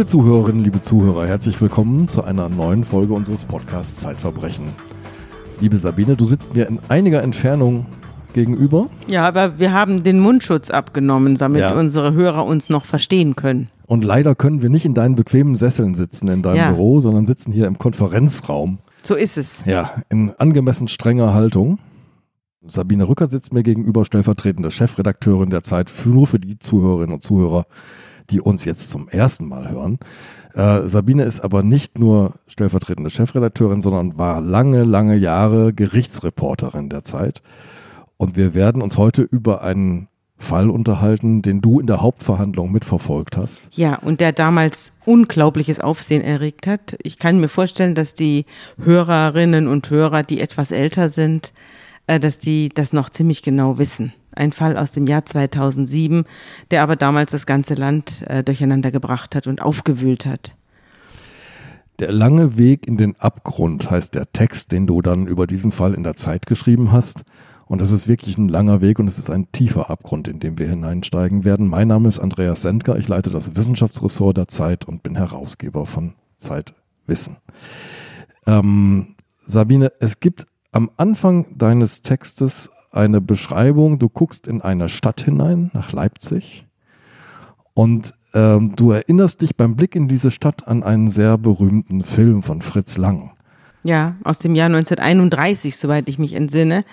Liebe Zuhörerinnen, liebe Zuhörer, herzlich willkommen zu einer neuen Folge unseres Podcasts Zeitverbrechen. Liebe Sabine, du sitzt mir in einiger Entfernung gegenüber. Ja, aber wir haben den Mundschutz abgenommen, damit Ja. unsere Hörer uns noch verstehen können. Und leider können wir nicht in deinen bequemen Sesseln sitzen in deinem Ja. Büro, sondern sitzen hier im Konferenzraum. So ist es. Ja, in angemessen strenger Haltung. Sabine Rückert sitzt mir gegenüber, stellvertretende Chefredakteurin der Zeit, für- nur für die Zuhörerinnen und Zuhörer, die uns jetzt zum ersten Mal hören. Äh, Sabine ist aber nicht nur stellvertretende Chefredakteurin, sondern war lange, lange Jahre Gerichtsreporterin der Zeit. Und wir werden uns heute über einen Fall unterhalten, den du in der Hauptverhandlung mitverfolgt hast. Ja, und der damals unglaubliches Aufsehen erregt hat. Ich kann mir vorstellen, dass die Hörerinnen und Hörer, die etwas älter sind, äh, dass die das noch ziemlich genau wissen. Ein Fall aus dem Jahr 2007, der aber damals das ganze Land äh, durcheinander gebracht hat und aufgewühlt hat. Der lange Weg in den Abgrund heißt der Text, den du dann über diesen Fall in der Zeit geschrieben hast. Und das ist wirklich ein langer Weg und es ist ein tiefer Abgrund, in den wir hineinsteigen werden. Mein Name ist Andreas Sendker, ich leite das Wissenschaftsressort der Zeit und bin Herausgeber von Zeitwissen. Ähm, Sabine, es gibt am Anfang deines Textes eine Beschreibung, du guckst in eine Stadt hinein, nach Leipzig, und ähm, du erinnerst dich beim Blick in diese Stadt an einen sehr berühmten Film von Fritz Lang. Ja, aus dem Jahr 1931, soweit ich mich entsinne.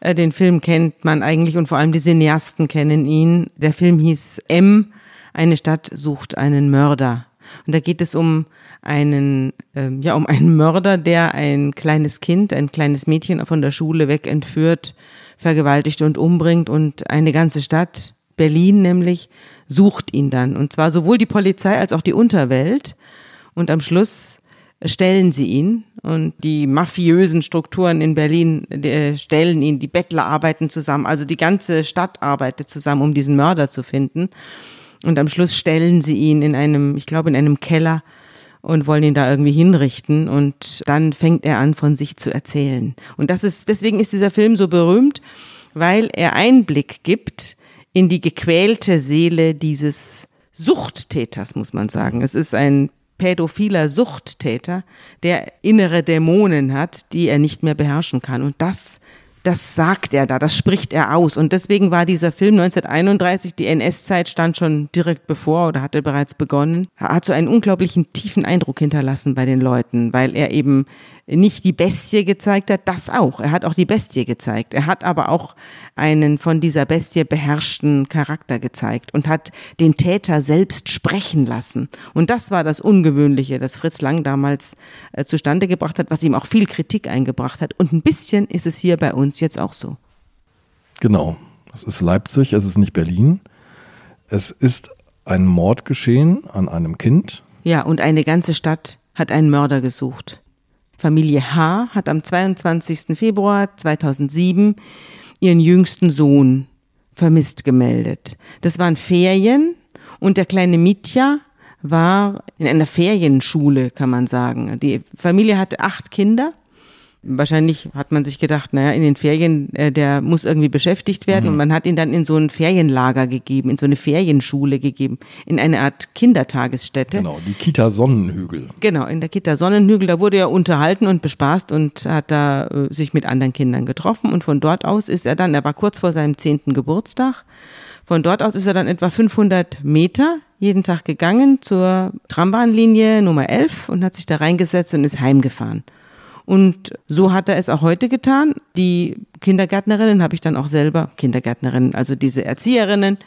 Äh, Den Film kennt man eigentlich und vor allem die Cineasten kennen ihn. Der Film hieß M, eine Stadt sucht einen Mörder. Und da geht es um einen, ähm, ja, um einen Mörder, der ein kleines Kind, ein kleines Mädchen von der Schule weg entführt, vergewaltigt und umbringt und eine ganze Stadt, Berlin nämlich, sucht ihn dann. Und zwar sowohl die Polizei als auch die Unterwelt. Und am Schluss stellen sie ihn und die mafiösen Strukturen in Berlin äh, stellen ihn, die Bettler arbeiten zusammen, also die ganze Stadt arbeitet zusammen, um diesen Mörder zu finden. Und am Schluss stellen sie ihn in einem, ich glaube, in einem Keller und wollen ihn da irgendwie hinrichten und dann fängt er an, von sich zu erzählen. Und das ist, deswegen ist dieser Film so berühmt, weil er Einblick gibt in die gequälte Seele dieses Suchttäters, muss man sagen. Es ist ein pädophiler Suchttäter, der innere Dämonen hat, die er nicht mehr beherrschen kann. Und das, das sagt er da, das spricht er aus. Und deswegen war dieser Film 1931, die NS-Zeit stand schon direkt bevor oder hatte bereits begonnen, hat so einen unglaublichen tiefen Eindruck hinterlassen bei den Leuten, weil er eben nicht die Bestie gezeigt hat, das auch. Er hat auch die Bestie gezeigt. Er hat aber auch einen von dieser Bestie beherrschten Charakter gezeigt und hat den Täter selbst sprechen lassen. Und das war das Ungewöhnliche, das Fritz Lang damals äh, zustande gebracht hat, was ihm auch viel Kritik eingebracht hat. Und ein bisschen ist es hier bei uns jetzt auch so. Genau, es ist Leipzig, es ist nicht Berlin. Es ist ein Mord geschehen an einem Kind. Ja, und eine ganze Stadt hat einen Mörder gesucht. Familie H. hat am 22. Februar 2007 ihren jüngsten Sohn vermisst gemeldet. Das waren Ferien und der kleine Mitya war in einer Ferienschule, kann man sagen. Die Familie hatte acht Kinder. Wahrscheinlich hat man sich gedacht, naja, in den Ferien, äh, der muss irgendwie beschäftigt werden. Und man hat ihn dann in so ein Ferienlager gegeben, in so eine Ferienschule gegeben, in eine Art Kindertagesstätte. Genau, die Kita Sonnenhügel. Genau, in der Kita Sonnenhügel, da wurde er unterhalten und bespaßt und hat da äh, sich mit anderen Kindern getroffen. Und von dort aus ist er dann, er war kurz vor seinem zehnten Geburtstag, von dort aus ist er dann etwa 500 Meter jeden Tag gegangen zur Trambahnlinie Nummer 11 und hat sich da reingesetzt und ist heimgefahren. Und so hat er es auch heute getan. Die Kindergärtnerinnen habe ich dann auch selber, Kindergärtnerinnen, also diese Erzieherinnen,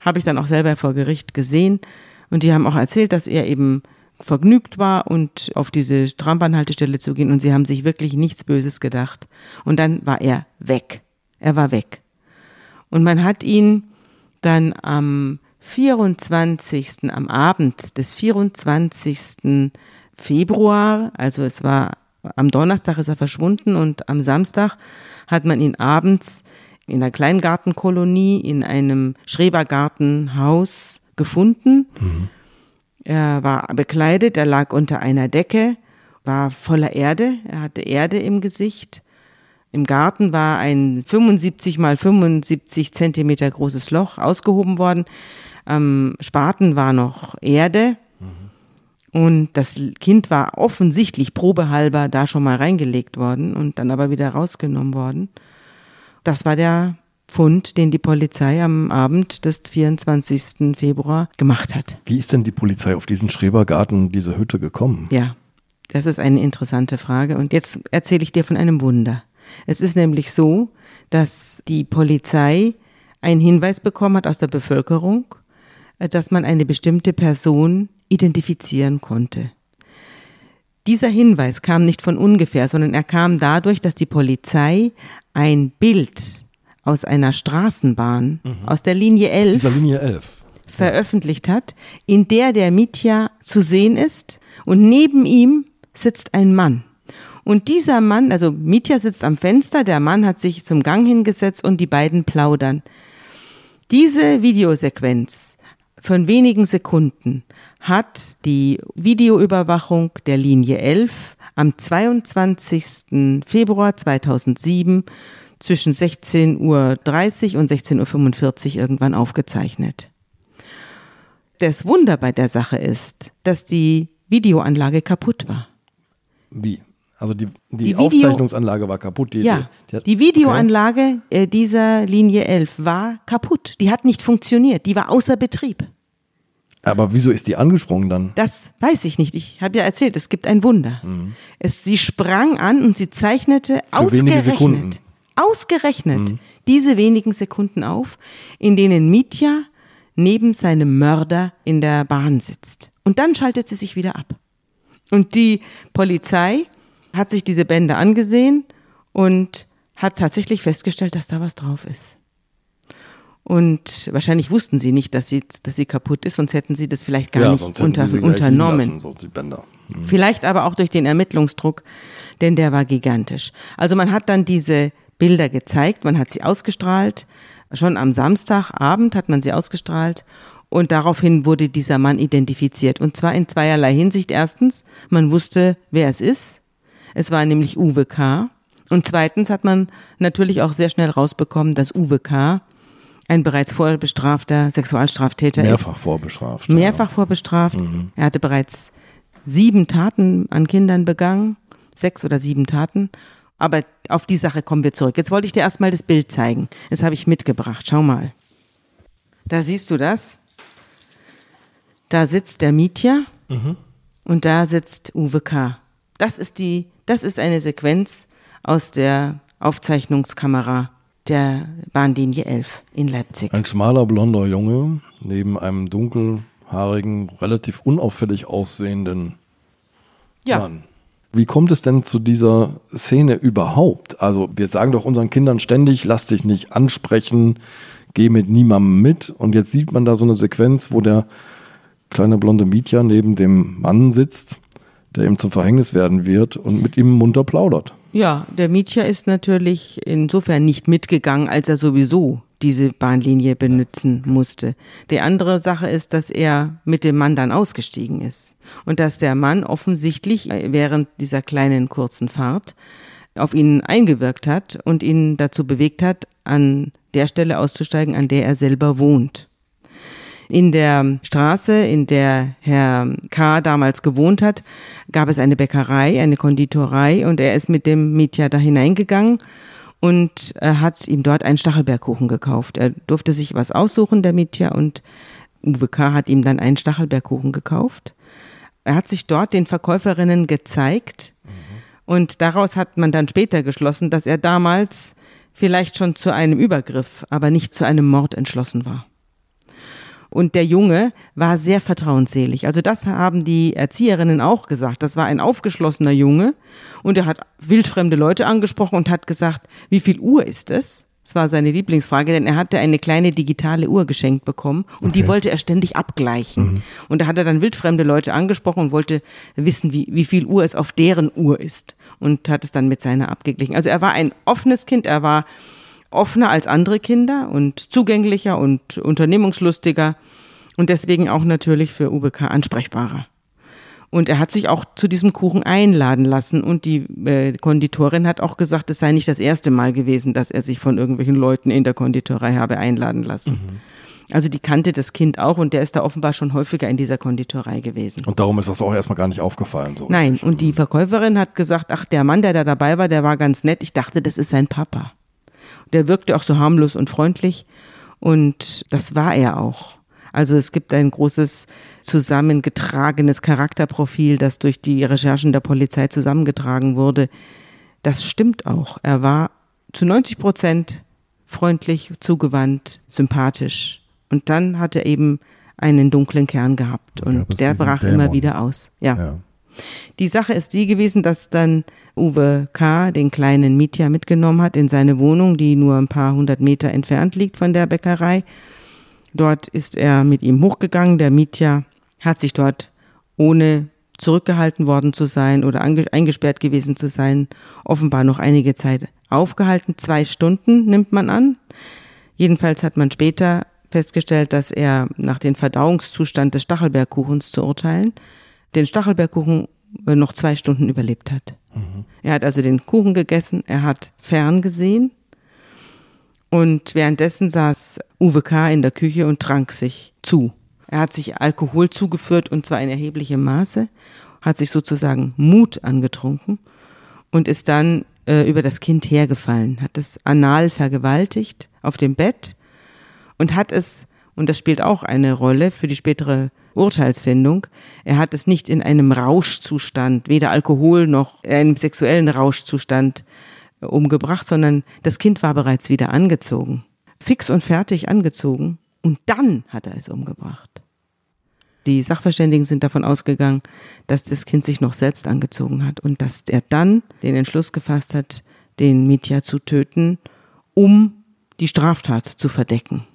habe ich dann auch selber vor Gericht gesehen. Und die haben auch erzählt, dass er eben vergnügt war und auf diese Trambahnhaltestelle zu gehen. Und sie haben sich wirklich nichts Böses gedacht. Und dann war er weg. Er war weg. Und man hat ihn dann am 24. am Abend des 24. Februar, also es war am Donnerstag ist er verschwunden und am Samstag hat man ihn abends in einer Kleingartenkolonie in einem Schrebergartenhaus gefunden. Er war bekleidet, er lag unter einer Decke, war voller Erde, er hatte Erde im Gesicht. Im Garten war ein 75 mal 75 Zentimeter großes Loch ausgehoben worden. Am Spaten war noch Erde Und das Kind war offensichtlich probehalber da schon mal reingelegt worden und dann aber wieder rausgenommen worden. Das war der Fund, den die Polizei am Abend des 24. Februar gemacht hat. Wie ist denn die Polizei auf diesen Schrebergarten, diese Hütte gekommen? Ja, das ist eine interessante Frage. Und jetzt erzähle ich dir von einem Wunder. Es ist nämlich so, dass die Polizei einen Hinweis bekommen hat aus der Bevölkerung, dass man eine bestimmte Person identifizieren konnte. Dieser Hinweis kam nicht von ungefähr, sondern er kam dadurch, dass die Polizei ein Bild aus einer Straßenbahn, mhm. aus der Linie 11, dieser Linie 11 veröffentlicht hat, in der der Mitya zu sehen ist und neben ihm sitzt ein Mann. Und dieser Mann, also Mitya sitzt am Fenster, der Mann hat sich zum Gang hingesetzt und die beiden plaudern. Diese Videosequenz von wenigen Sekunden hat die Videoüberwachung der Linie 11 am 22. Februar 2007 zwischen 16.30 Uhr und 16.45 Uhr irgendwann aufgezeichnet. Das Wunder bei der Sache ist, dass die Videoanlage kaputt war. Wie? Also die, die, die Aufzeichnungsanlage war kaputt. Die, ja, die, die Videoanlage okay. Äh, dieser Linie 11 war kaputt. Die hat nicht funktioniert. Die war außer Betrieb. Aber wieso ist die angesprungen dann? Das weiß ich nicht. Ich habe ja erzählt, es gibt ein Wunder. Mhm. Es, sie sprang an und sie zeichnete Für ausgerechnet, ausgerechnet mhm. diese wenigen Sekunden auf, in denen Mitya neben seinem Mörder in der Bahn sitzt. Und dann schaltet sie sich wieder ab. Und die Polizei hat sich diese Bänder angesehen und hat tatsächlich festgestellt, dass da was drauf ist. Und wahrscheinlich wussten sie nicht, dass sie, dass sie kaputt ist, sonst hätten sie das vielleicht gar ja, nicht unter, unternommen. Lassen, so mhm. Vielleicht aber auch durch den Ermittlungsdruck, denn der war gigantisch. Also man hat dann diese Bilder gezeigt, man hat sie ausgestrahlt. Schon am Samstagabend hat man sie ausgestrahlt und daraufhin wurde dieser Mann identifiziert. Und zwar in zweierlei Hinsicht. Erstens, man wusste, wer es ist. Es war nämlich Uwe K. Und zweitens hat man natürlich auch sehr schnell rausbekommen, dass Uwe K. ein bereits vorbestrafter Sexualstraftäter Mehrfach ist. Mehrfach vorbestraft. Mehrfach ja. vorbestraft. Mhm. Er hatte bereits sieben Taten an Kindern begangen. Sechs oder sieben Taten. Aber auf die Sache kommen wir zurück. Jetzt wollte ich dir erstmal das Bild zeigen. Das habe ich mitgebracht. Schau mal. Da siehst du das. Da sitzt der Mietja mhm. und da sitzt Uwe K. Das ist die das ist eine Sequenz aus der Aufzeichnungskamera der Bahnlinie 11 in Leipzig. Ein schmaler blonder Junge neben einem dunkelhaarigen, relativ unauffällig aussehenden ja. Mann. Wie kommt es denn zu dieser Szene überhaupt? Also wir sagen doch unseren Kindern ständig, lass dich nicht ansprechen, geh mit niemandem mit. Und jetzt sieht man da so eine Sequenz, wo der kleine blonde Mietja neben dem Mann sitzt der ihm zum Verhängnis werden wird und mit ihm munter plaudert. Ja, der Mietja ist natürlich insofern nicht mitgegangen, als er sowieso diese Bahnlinie benutzen musste. Die andere Sache ist, dass er mit dem Mann dann ausgestiegen ist und dass der Mann offensichtlich während dieser kleinen kurzen Fahrt auf ihn eingewirkt hat und ihn dazu bewegt hat, an der Stelle auszusteigen, an der er selber wohnt. In der Straße, in der Herr K. damals gewohnt hat, gab es eine Bäckerei, eine Konditorei und er ist mit dem Mietja da hineingegangen und hat ihm dort einen Stachelbeerkuchen gekauft. Er durfte sich was aussuchen, der Mietja, und Uwe K. hat ihm dann einen Stachelbeerkuchen gekauft. Er hat sich dort den Verkäuferinnen gezeigt mhm. und daraus hat man dann später geschlossen, dass er damals vielleicht schon zu einem Übergriff, aber nicht zu einem Mord entschlossen war. Und der Junge war sehr vertrauensselig. Also das haben die Erzieherinnen auch gesagt. Das war ein aufgeschlossener Junge und er hat wildfremde Leute angesprochen und hat gesagt, wie viel Uhr ist es? Das war seine Lieblingsfrage, denn er hatte eine kleine digitale Uhr geschenkt bekommen und okay. die wollte er ständig abgleichen. Mhm. Und da hat er dann wildfremde Leute angesprochen und wollte wissen, wie, wie viel Uhr es auf deren Uhr ist und hat es dann mit seiner abgeglichen. Also er war ein offenes Kind, er war offener als andere Kinder und zugänglicher und unternehmungslustiger und deswegen auch natürlich für UBK ansprechbarer. Und er hat sich auch zu diesem Kuchen einladen lassen und die äh, Konditorin hat auch gesagt, es sei nicht das erste Mal gewesen, dass er sich von irgendwelchen Leuten in der Konditorei habe einladen lassen. Mhm. Also die kannte das Kind auch und der ist da offenbar schon häufiger in dieser Konditorei gewesen. Und darum ist das auch erstmal gar nicht aufgefallen. So Nein, richtig. und die Verkäuferin hat gesagt, ach, der Mann, der da dabei war, der war ganz nett. Ich dachte, das ist sein Papa. Der wirkte auch so harmlos und freundlich und das war er auch. Also es gibt ein großes zusammengetragenes Charakterprofil, das durch die Recherchen der Polizei zusammengetragen wurde. Das stimmt auch. Er war zu 90 Prozent freundlich, zugewandt, sympathisch. Und dann hat er eben einen dunklen Kern gehabt und der brach Dämon. immer wieder aus. Ja. ja. Die Sache ist die gewesen, dass dann Uwe K. den kleinen Mietja mitgenommen hat in seine Wohnung, die nur ein paar hundert Meter entfernt liegt von der Bäckerei. Dort ist er mit ihm hochgegangen. Der Mietja hat sich dort ohne zurückgehalten worden zu sein oder eingesperrt gewesen zu sein, offenbar noch einige Zeit aufgehalten. Zwei Stunden nimmt man an. Jedenfalls hat man später festgestellt, dass er nach dem Verdauungszustand des Stachelbergkuchens zu urteilen, den Stachelbergkuchen äh, noch zwei Stunden überlebt hat. Er hat also den Kuchen gegessen, er hat fern gesehen und währenddessen saß Uwe K. in der Küche und trank sich zu. Er hat sich Alkohol zugeführt und zwar in erheblichem Maße, hat sich sozusagen Mut angetrunken und ist dann äh, über das Kind hergefallen, hat es anal vergewaltigt auf dem Bett und hat es, und das spielt auch eine Rolle für die spätere Urteilsfindung, er hat es nicht in einem Rauschzustand, weder Alkohol noch in einem sexuellen Rauschzustand äh, umgebracht, sondern das Kind war bereits wieder angezogen, fix und fertig angezogen und dann hat er es umgebracht. Die Sachverständigen sind davon ausgegangen, dass das Kind sich noch selbst angezogen hat und dass er dann den Entschluss gefasst hat, den Mitya zu töten, um die Straftat zu verdecken.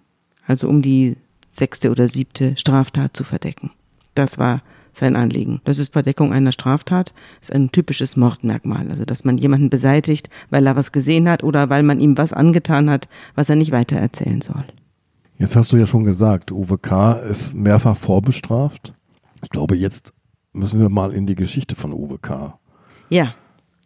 Also um die sechste oder siebte Straftat zu verdecken. Das war sein Anliegen. Das ist Verdeckung einer Straftat, das ist ein typisches Mordmerkmal. Also, dass man jemanden beseitigt, weil er was gesehen hat oder weil man ihm was angetan hat, was er nicht weitererzählen soll. Jetzt hast du ja schon gesagt, Uwe K. ist mehrfach vorbestraft. Ich glaube, jetzt müssen wir mal in die Geschichte von Uwe K. Ja.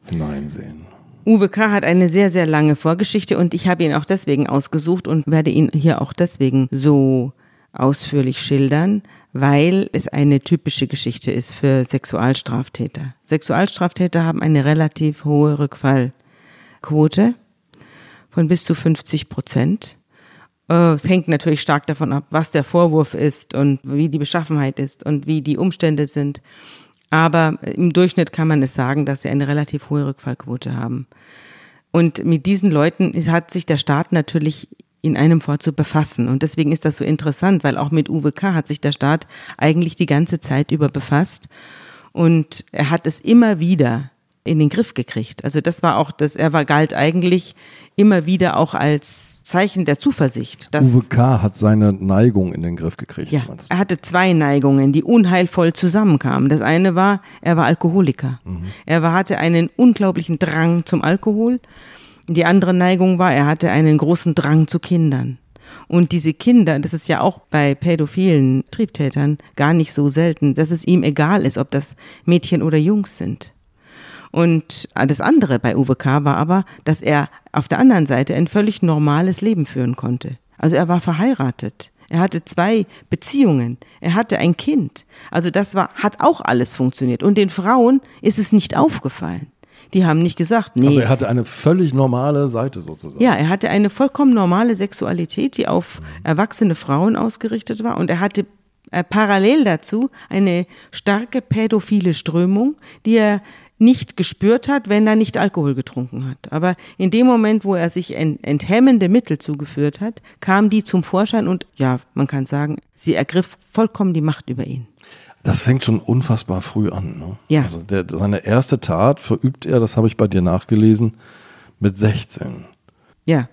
hineinsehen. Uwe K. hat eine sehr, sehr lange Vorgeschichte und ich habe ihn auch deswegen ausgesucht und werde ihn hier auch deswegen so ausführlich schildern, weil es eine typische Geschichte ist für Sexualstraftäter. Sexualstraftäter haben eine relativ hohe Rückfallquote von bis zu 50 Prozent. Äh, es hängt natürlich stark davon ab, was der Vorwurf ist und wie die Beschaffenheit ist und wie die Umstände sind. Aber im Durchschnitt kann man es sagen, dass sie eine relativ hohe Rückfallquote haben. Und mit diesen Leuten hat sich der Staat natürlich in einem Fort zu befassen. Und deswegen ist das so interessant, weil auch mit Uwe K. hat sich der Staat eigentlich die ganze Zeit über befasst. Und er hat es immer wieder in den Griff gekriegt. Also das war auch, das, er war galt eigentlich immer wieder auch als Zeichen der Zuversicht. Uwe K. hat seine Neigung in den Griff gekriegt. Ja, er hatte zwei Neigungen, die unheilvoll zusammenkamen. Das eine war, er war Alkoholiker. Mhm. Er war, hatte einen unglaublichen Drang zum Alkohol. Die andere Neigung war, er hatte einen großen Drang zu Kindern. Und diese Kinder, das ist ja auch bei pädophilen Triebtätern gar nicht so selten, dass es ihm egal ist, ob das Mädchen oder Jungs sind. Und das andere bei Uwe K. war aber, dass er auf der anderen Seite ein völlig normales Leben führen konnte. Also er war verheiratet. Er hatte zwei Beziehungen. Er hatte ein Kind. Also das war, hat auch alles funktioniert. Und den Frauen ist es nicht aufgefallen. Die haben nicht gesagt, nee. Also er hatte eine völlig normale Seite sozusagen. Ja, er hatte eine vollkommen normale Sexualität, die auf erwachsene Frauen ausgerichtet war. Und er hatte äh, parallel dazu eine starke pädophile Strömung, die er nicht gespürt hat, wenn er nicht Alkohol getrunken hat. Aber in dem Moment, wo er sich enthemmende Mittel zugeführt hat, kam die zum Vorschein und ja, man kann sagen, sie ergriff vollkommen die Macht über ihn. Das fängt schon unfassbar früh an. Ne? Ja. Also der, seine erste Tat verübt er, das habe ich bei dir nachgelesen, mit 16. Ja.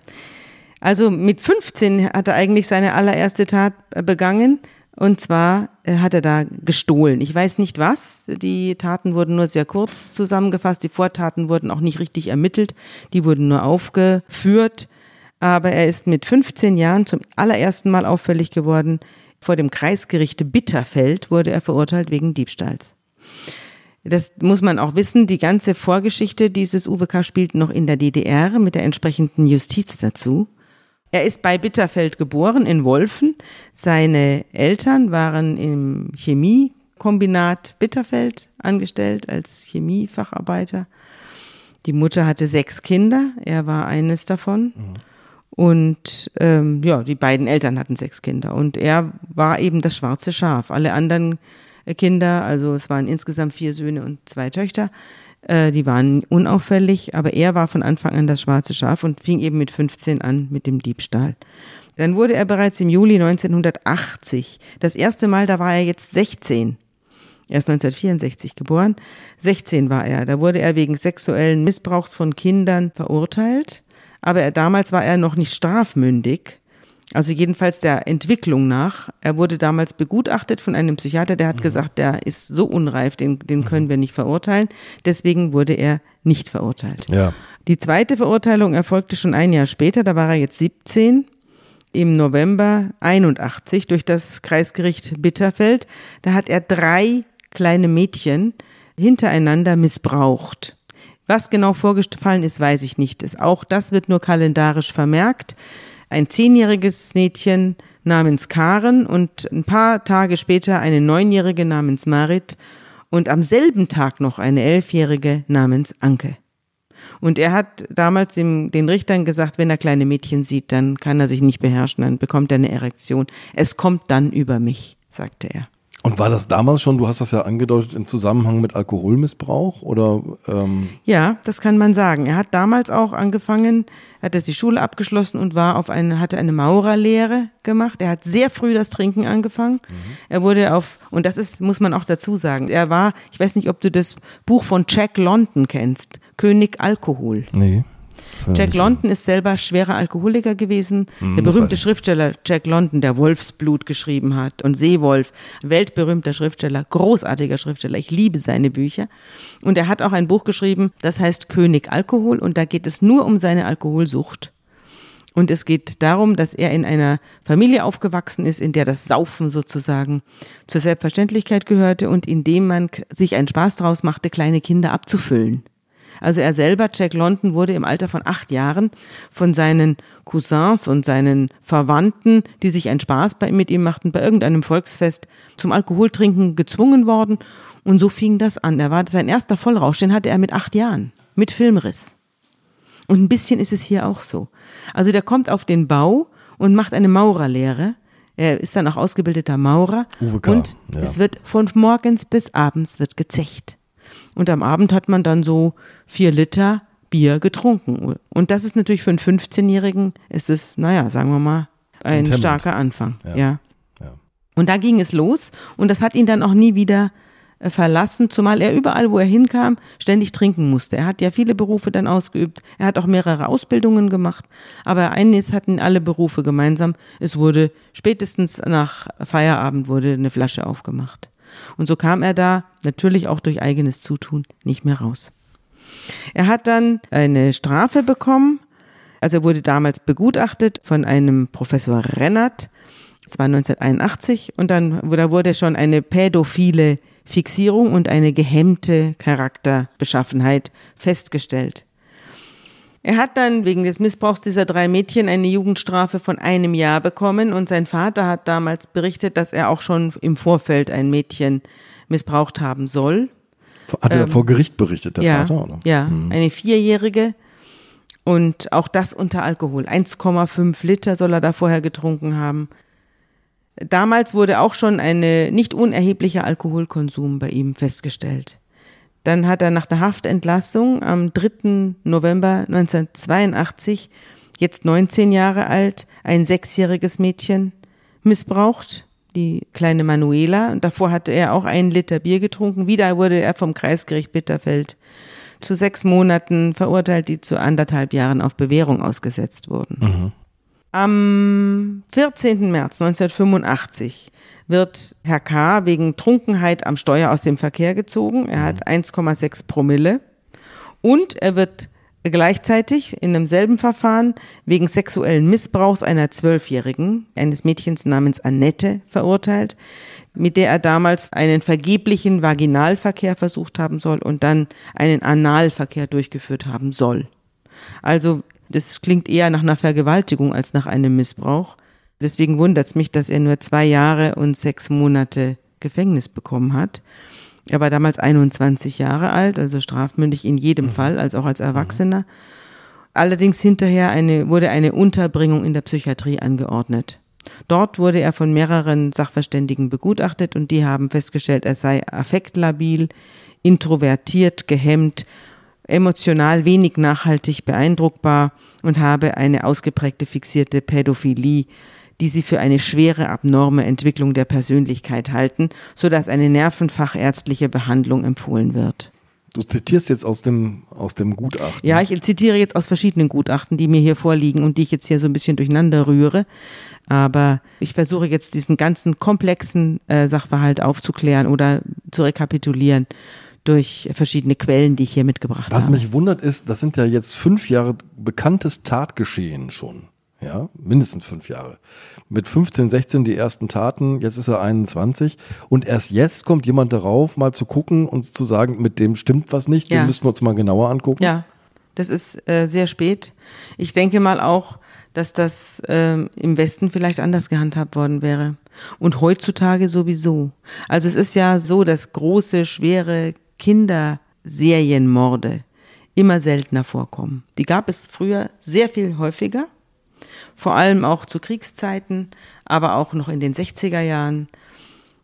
Also mit 15 hat er eigentlich seine allererste Tat begangen. Und zwar äh, hat er da gestohlen. Ich weiß nicht was. Die Taten wurden nur sehr kurz zusammengefasst. Die Vortaten wurden auch nicht richtig ermittelt. Die wurden nur aufgeführt. Aber er ist mit 15 Jahren zum allerersten Mal auffällig geworden. Vor dem Kreisgericht Bitterfeld wurde er verurteilt wegen Diebstahls. Das muss man auch wissen. Die ganze Vorgeschichte dieses UWK spielt noch in der DDR mit der entsprechenden Justiz dazu. Er ist bei Bitterfeld geboren in Wolfen. Seine Eltern waren im Chemiekombinat Bitterfeld angestellt als Chemiefacharbeiter. Die Mutter hatte sechs Kinder, er war eines davon. Mhm. Und ähm, ja, die beiden Eltern hatten sechs Kinder. Und er war eben das schwarze Schaf. Alle anderen Kinder, also es waren insgesamt vier Söhne und zwei Töchter, äh, die waren unauffällig, aber er war von Anfang an das schwarze Schaf und fing eben mit 15 an mit dem Diebstahl. Dann wurde er bereits im Juli 1980, das erste Mal, da war er jetzt 16. Er ist 1964 geboren. 16 war er. Da wurde er wegen sexuellen Missbrauchs von Kindern verurteilt. Aber er, damals war er noch nicht strafmündig. Also jedenfalls der Entwicklung nach. Er wurde damals begutachtet von einem Psychiater, der hat mhm. gesagt, der ist so unreif, den, den mhm. können wir nicht verurteilen. Deswegen wurde er nicht verurteilt. Ja. Die zweite Verurteilung erfolgte schon ein Jahr später, da war er jetzt 17 im November 81 durch das Kreisgericht Bitterfeld. Da hat er drei kleine Mädchen hintereinander missbraucht. Was genau vorgefallen ist, weiß ich nicht. Auch das wird nur kalendarisch vermerkt ein zehnjähriges Mädchen namens Karen und ein paar Tage später eine neunjährige namens Marit und am selben Tag noch eine elfjährige namens Anke. Und er hat damals dem, den Richtern gesagt, wenn er kleine Mädchen sieht, dann kann er sich nicht beherrschen, dann bekommt er eine Erektion. Es kommt dann über mich, sagte er. Und war das damals schon, du hast das ja angedeutet, im Zusammenhang mit Alkoholmissbrauch oder? Ähm ja, das kann man sagen. Er hat damals auch angefangen, er hat die Schule abgeschlossen und war auf eine, hatte eine Maurerlehre gemacht. Er hat sehr früh das Trinken angefangen. Mhm. Er wurde auf, und das ist, muss man auch dazu sagen, er war, ich weiß nicht, ob du das Buch von Jack London kennst, König Alkohol. Nee. Jack London ist selber schwerer Alkoholiker gewesen. Mm, der berühmte Schriftsteller Jack London, der Wolfsblut geschrieben hat und Seewolf, weltberühmter Schriftsteller, großartiger Schriftsteller. Ich liebe seine Bücher. Und er hat auch ein Buch geschrieben, das heißt König Alkohol und da geht es nur um seine Alkoholsucht. Und es geht darum, dass er in einer Familie aufgewachsen ist, in der das Saufen sozusagen zur Selbstverständlichkeit gehörte und in dem man sich einen Spaß daraus machte, kleine Kinder abzufüllen. Also er selber, Jack London, wurde im Alter von acht Jahren von seinen Cousins und seinen Verwandten, die sich einen Spaß bei, mit ihm machten, bei irgendeinem Volksfest zum Alkoholtrinken gezwungen worden. Und so fing das an. Er war sein erster Vollrausch, den hatte er mit acht Jahren, mit Filmriss. Und ein bisschen ist es hier auch so. Also der kommt auf den Bau und macht eine Maurerlehre. Er ist dann auch ausgebildeter Maurer. Uwe K. Und ja. es wird von morgens bis abends wird gezecht. Und am Abend hat man dann so vier Liter Bier getrunken. Und das ist natürlich für einen 15-Jährigen, ist es, naja, sagen wir mal, ein Temperament. starker Anfang. Ja. ja. ja. Und da ging es los und das hat ihn dann auch nie wieder äh, verlassen, zumal er überall, wo er hinkam, ständig trinken musste. Er hat ja viele Berufe dann ausgeübt. Er hat auch mehrere Ausbildungen gemacht. Aber eines hatten alle Berufe gemeinsam. Es wurde spätestens nach Feierabend wurde eine Flasche aufgemacht. Und so kam er da natürlich auch durch eigenes Zutun nicht mehr raus. Er hat dann eine Strafe bekommen. Also er wurde damals begutachtet von einem Professor Rennert. Das war 1981 und dann da wurde schon eine pädophile Fixierung und eine gehemmte Charakterbeschaffenheit festgestellt. Er hat dann wegen des Missbrauchs dieser drei Mädchen eine Jugendstrafe von einem Jahr bekommen und sein Vater hat damals berichtet, dass er auch schon im Vorfeld ein Mädchen missbraucht haben soll. Hat er ähm, vor Gericht berichtet, der ja, Vater? Oder? Ja, mhm. eine Vierjährige und auch das unter Alkohol. 1,5 Liter soll er da vorher getrunken haben. Damals wurde auch schon ein nicht unerheblicher Alkoholkonsum bei ihm festgestellt. Dann hat er nach der Haftentlassung am 3. November 1982, jetzt 19 Jahre alt, ein sechsjähriges Mädchen missbraucht, die kleine Manuela. Und davor hatte er auch einen Liter Bier getrunken. Wieder wurde er vom Kreisgericht Bitterfeld zu sechs Monaten verurteilt, die zu anderthalb Jahren auf Bewährung ausgesetzt wurden. Mhm. Am 14. März 1985 wird Herr K. wegen Trunkenheit am Steuer aus dem Verkehr gezogen. Er hat 1,6 Promille. Und er wird gleichzeitig in demselben Verfahren wegen sexuellen Missbrauchs einer Zwölfjährigen, eines Mädchens namens Annette, verurteilt, mit der er damals einen vergeblichen Vaginalverkehr versucht haben soll und dann einen Analverkehr durchgeführt haben soll. Also Das klingt eher nach einer Vergewaltigung als nach einem Missbrauch. Deswegen wundert es mich, dass er nur zwei Jahre und sechs Monate Gefängnis bekommen hat. Er war damals 21 Jahre alt, also strafmündig in jedem mhm. Fall, als auch als Erwachsener. Allerdings hinterher eine, wurde eine Unterbringung in der Psychiatrie angeordnet. Dort wurde er von mehreren Sachverständigen begutachtet und die haben festgestellt, er sei affektlabil, introvertiert, gehemmt, emotional wenig nachhaltig beeindruckbar und habe eine ausgeprägte fixierte Pädophilie, die sie für eine schwere abnorme Entwicklung der Persönlichkeit halten, sodass eine nervenfachärztliche Behandlung empfohlen wird. Du zitierst jetzt aus dem, aus dem Gutachten. Ja, ich zitiere jetzt aus verschiedenen Gutachten, die mir hier vorliegen und die ich jetzt hier so ein bisschen durcheinander rühre. Aber ich versuche jetzt diesen ganzen komplexen äh, Sachverhalt aufzuklären oder zu rekapitulieren durch verschiedene Quellen, die ich hier mitgebracht Was habe. Was mich wundert ist, das sind ja jetzt fünf Jahre bekanntes Tatgeschehen schon. Ja, mindestens fünf Jahre mit 15, 16 die ersten Taten, jetzt ist er 21 und erst jetzt kommt jemand darauf, mal zu gucken und zu sagen, mit dem stimmt was nicht, ja. den müssen wir uns mal genauer angucken. Ja, das ist äh, sehr spät. Ich denke mal auch, dass das äh, im Westen vielleicht anders gehandhabt worden wäre. Und heutzutage sowieso. Also es ist ja so, dass große, schwere Kinderserienmorde immer seltener vorkommen. Die gab es früher sehr viel häufiger vor allem auch zu Kriegszeiten, aber auch noch in den 60er Jahren,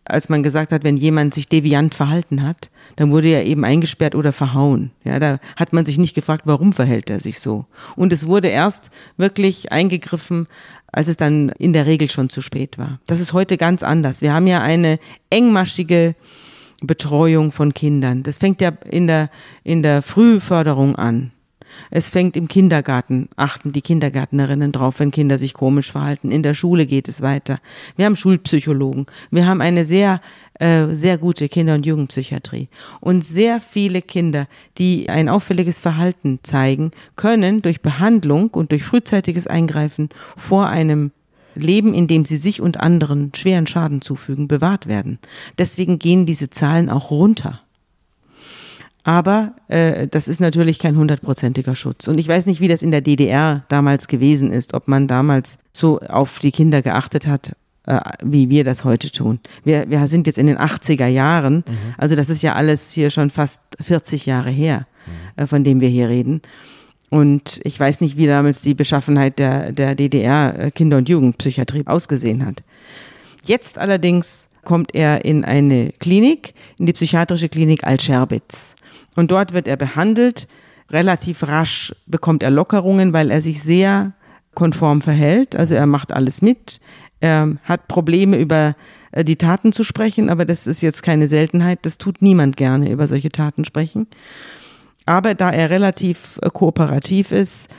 als man gesagt hat, wenn jemand sich deviant verhalten hat, dann wurde er eben eingesperrt oder verhauen. Ja, da hat man sich nicht gefragt, warum verhält er sich so. Und es wurde erst wirklich eingegriffen, als es dann in der Regel schon zu spät war. Das ist heute ganz anders. Wir haben ja eine engmaschige Betreuung von Kindern. Das fängt ja in der, in der Frühförderung an. Es fängt im Kindergarten, achten die Kindergärtnerinnen drauf, wenn Kinder sich komisch verhalten. In der Schule geht es weiter. Wir haben Schulpsychologen. Wir haben eine sehr, äh, sehr gute Kinder- und Jugendpsychiatrie. Und sehr viele Kinder, die ein auffälliges Verhalten zeigen, können durch Behandlung und durch frühzeitiges Eingreifen vor einem Leben, in dem sie sich und anderen schweren Schaden zufügen, bewahrt werden. Deswegen gehen diese Zahlen auch runter. Aber äh, das ist natürlich kein hundertprozentiger Schutz. Und ich weiß nicht, wie das in der DDR damals gewesen ist, ob man damals so auf die Kinder geachtet hat, äh, wie wir das heute tun. Wir, wir sind jetzt in den 80er Jahren, mhm. also das ist ja alles hier schon fast 40 Jahre her, mhm. äh, von dem wir hier reden. Und ich weiß nicht, wie damals die Beschaffenheit der, der DDR äh, Kinder- und Jugendpsychiatrie ausgesehen hat. Jetzt allerdings kommt er in eine Klinik, in die psychiatrische Klinik Al-Scherbitz. Und dort wird er behandelt. Relativ rasch bekommt er Lockerungen, weil er sich sehr konform verhält. Also er macht alles mit. Er hat Probleme über äh, die Taten zu sprechen, aber das ist jetzt keine Seltenheit. Das tut niemand gerne, über solche Taten sprechen. Aber da er relativ äh, kooperativ ist,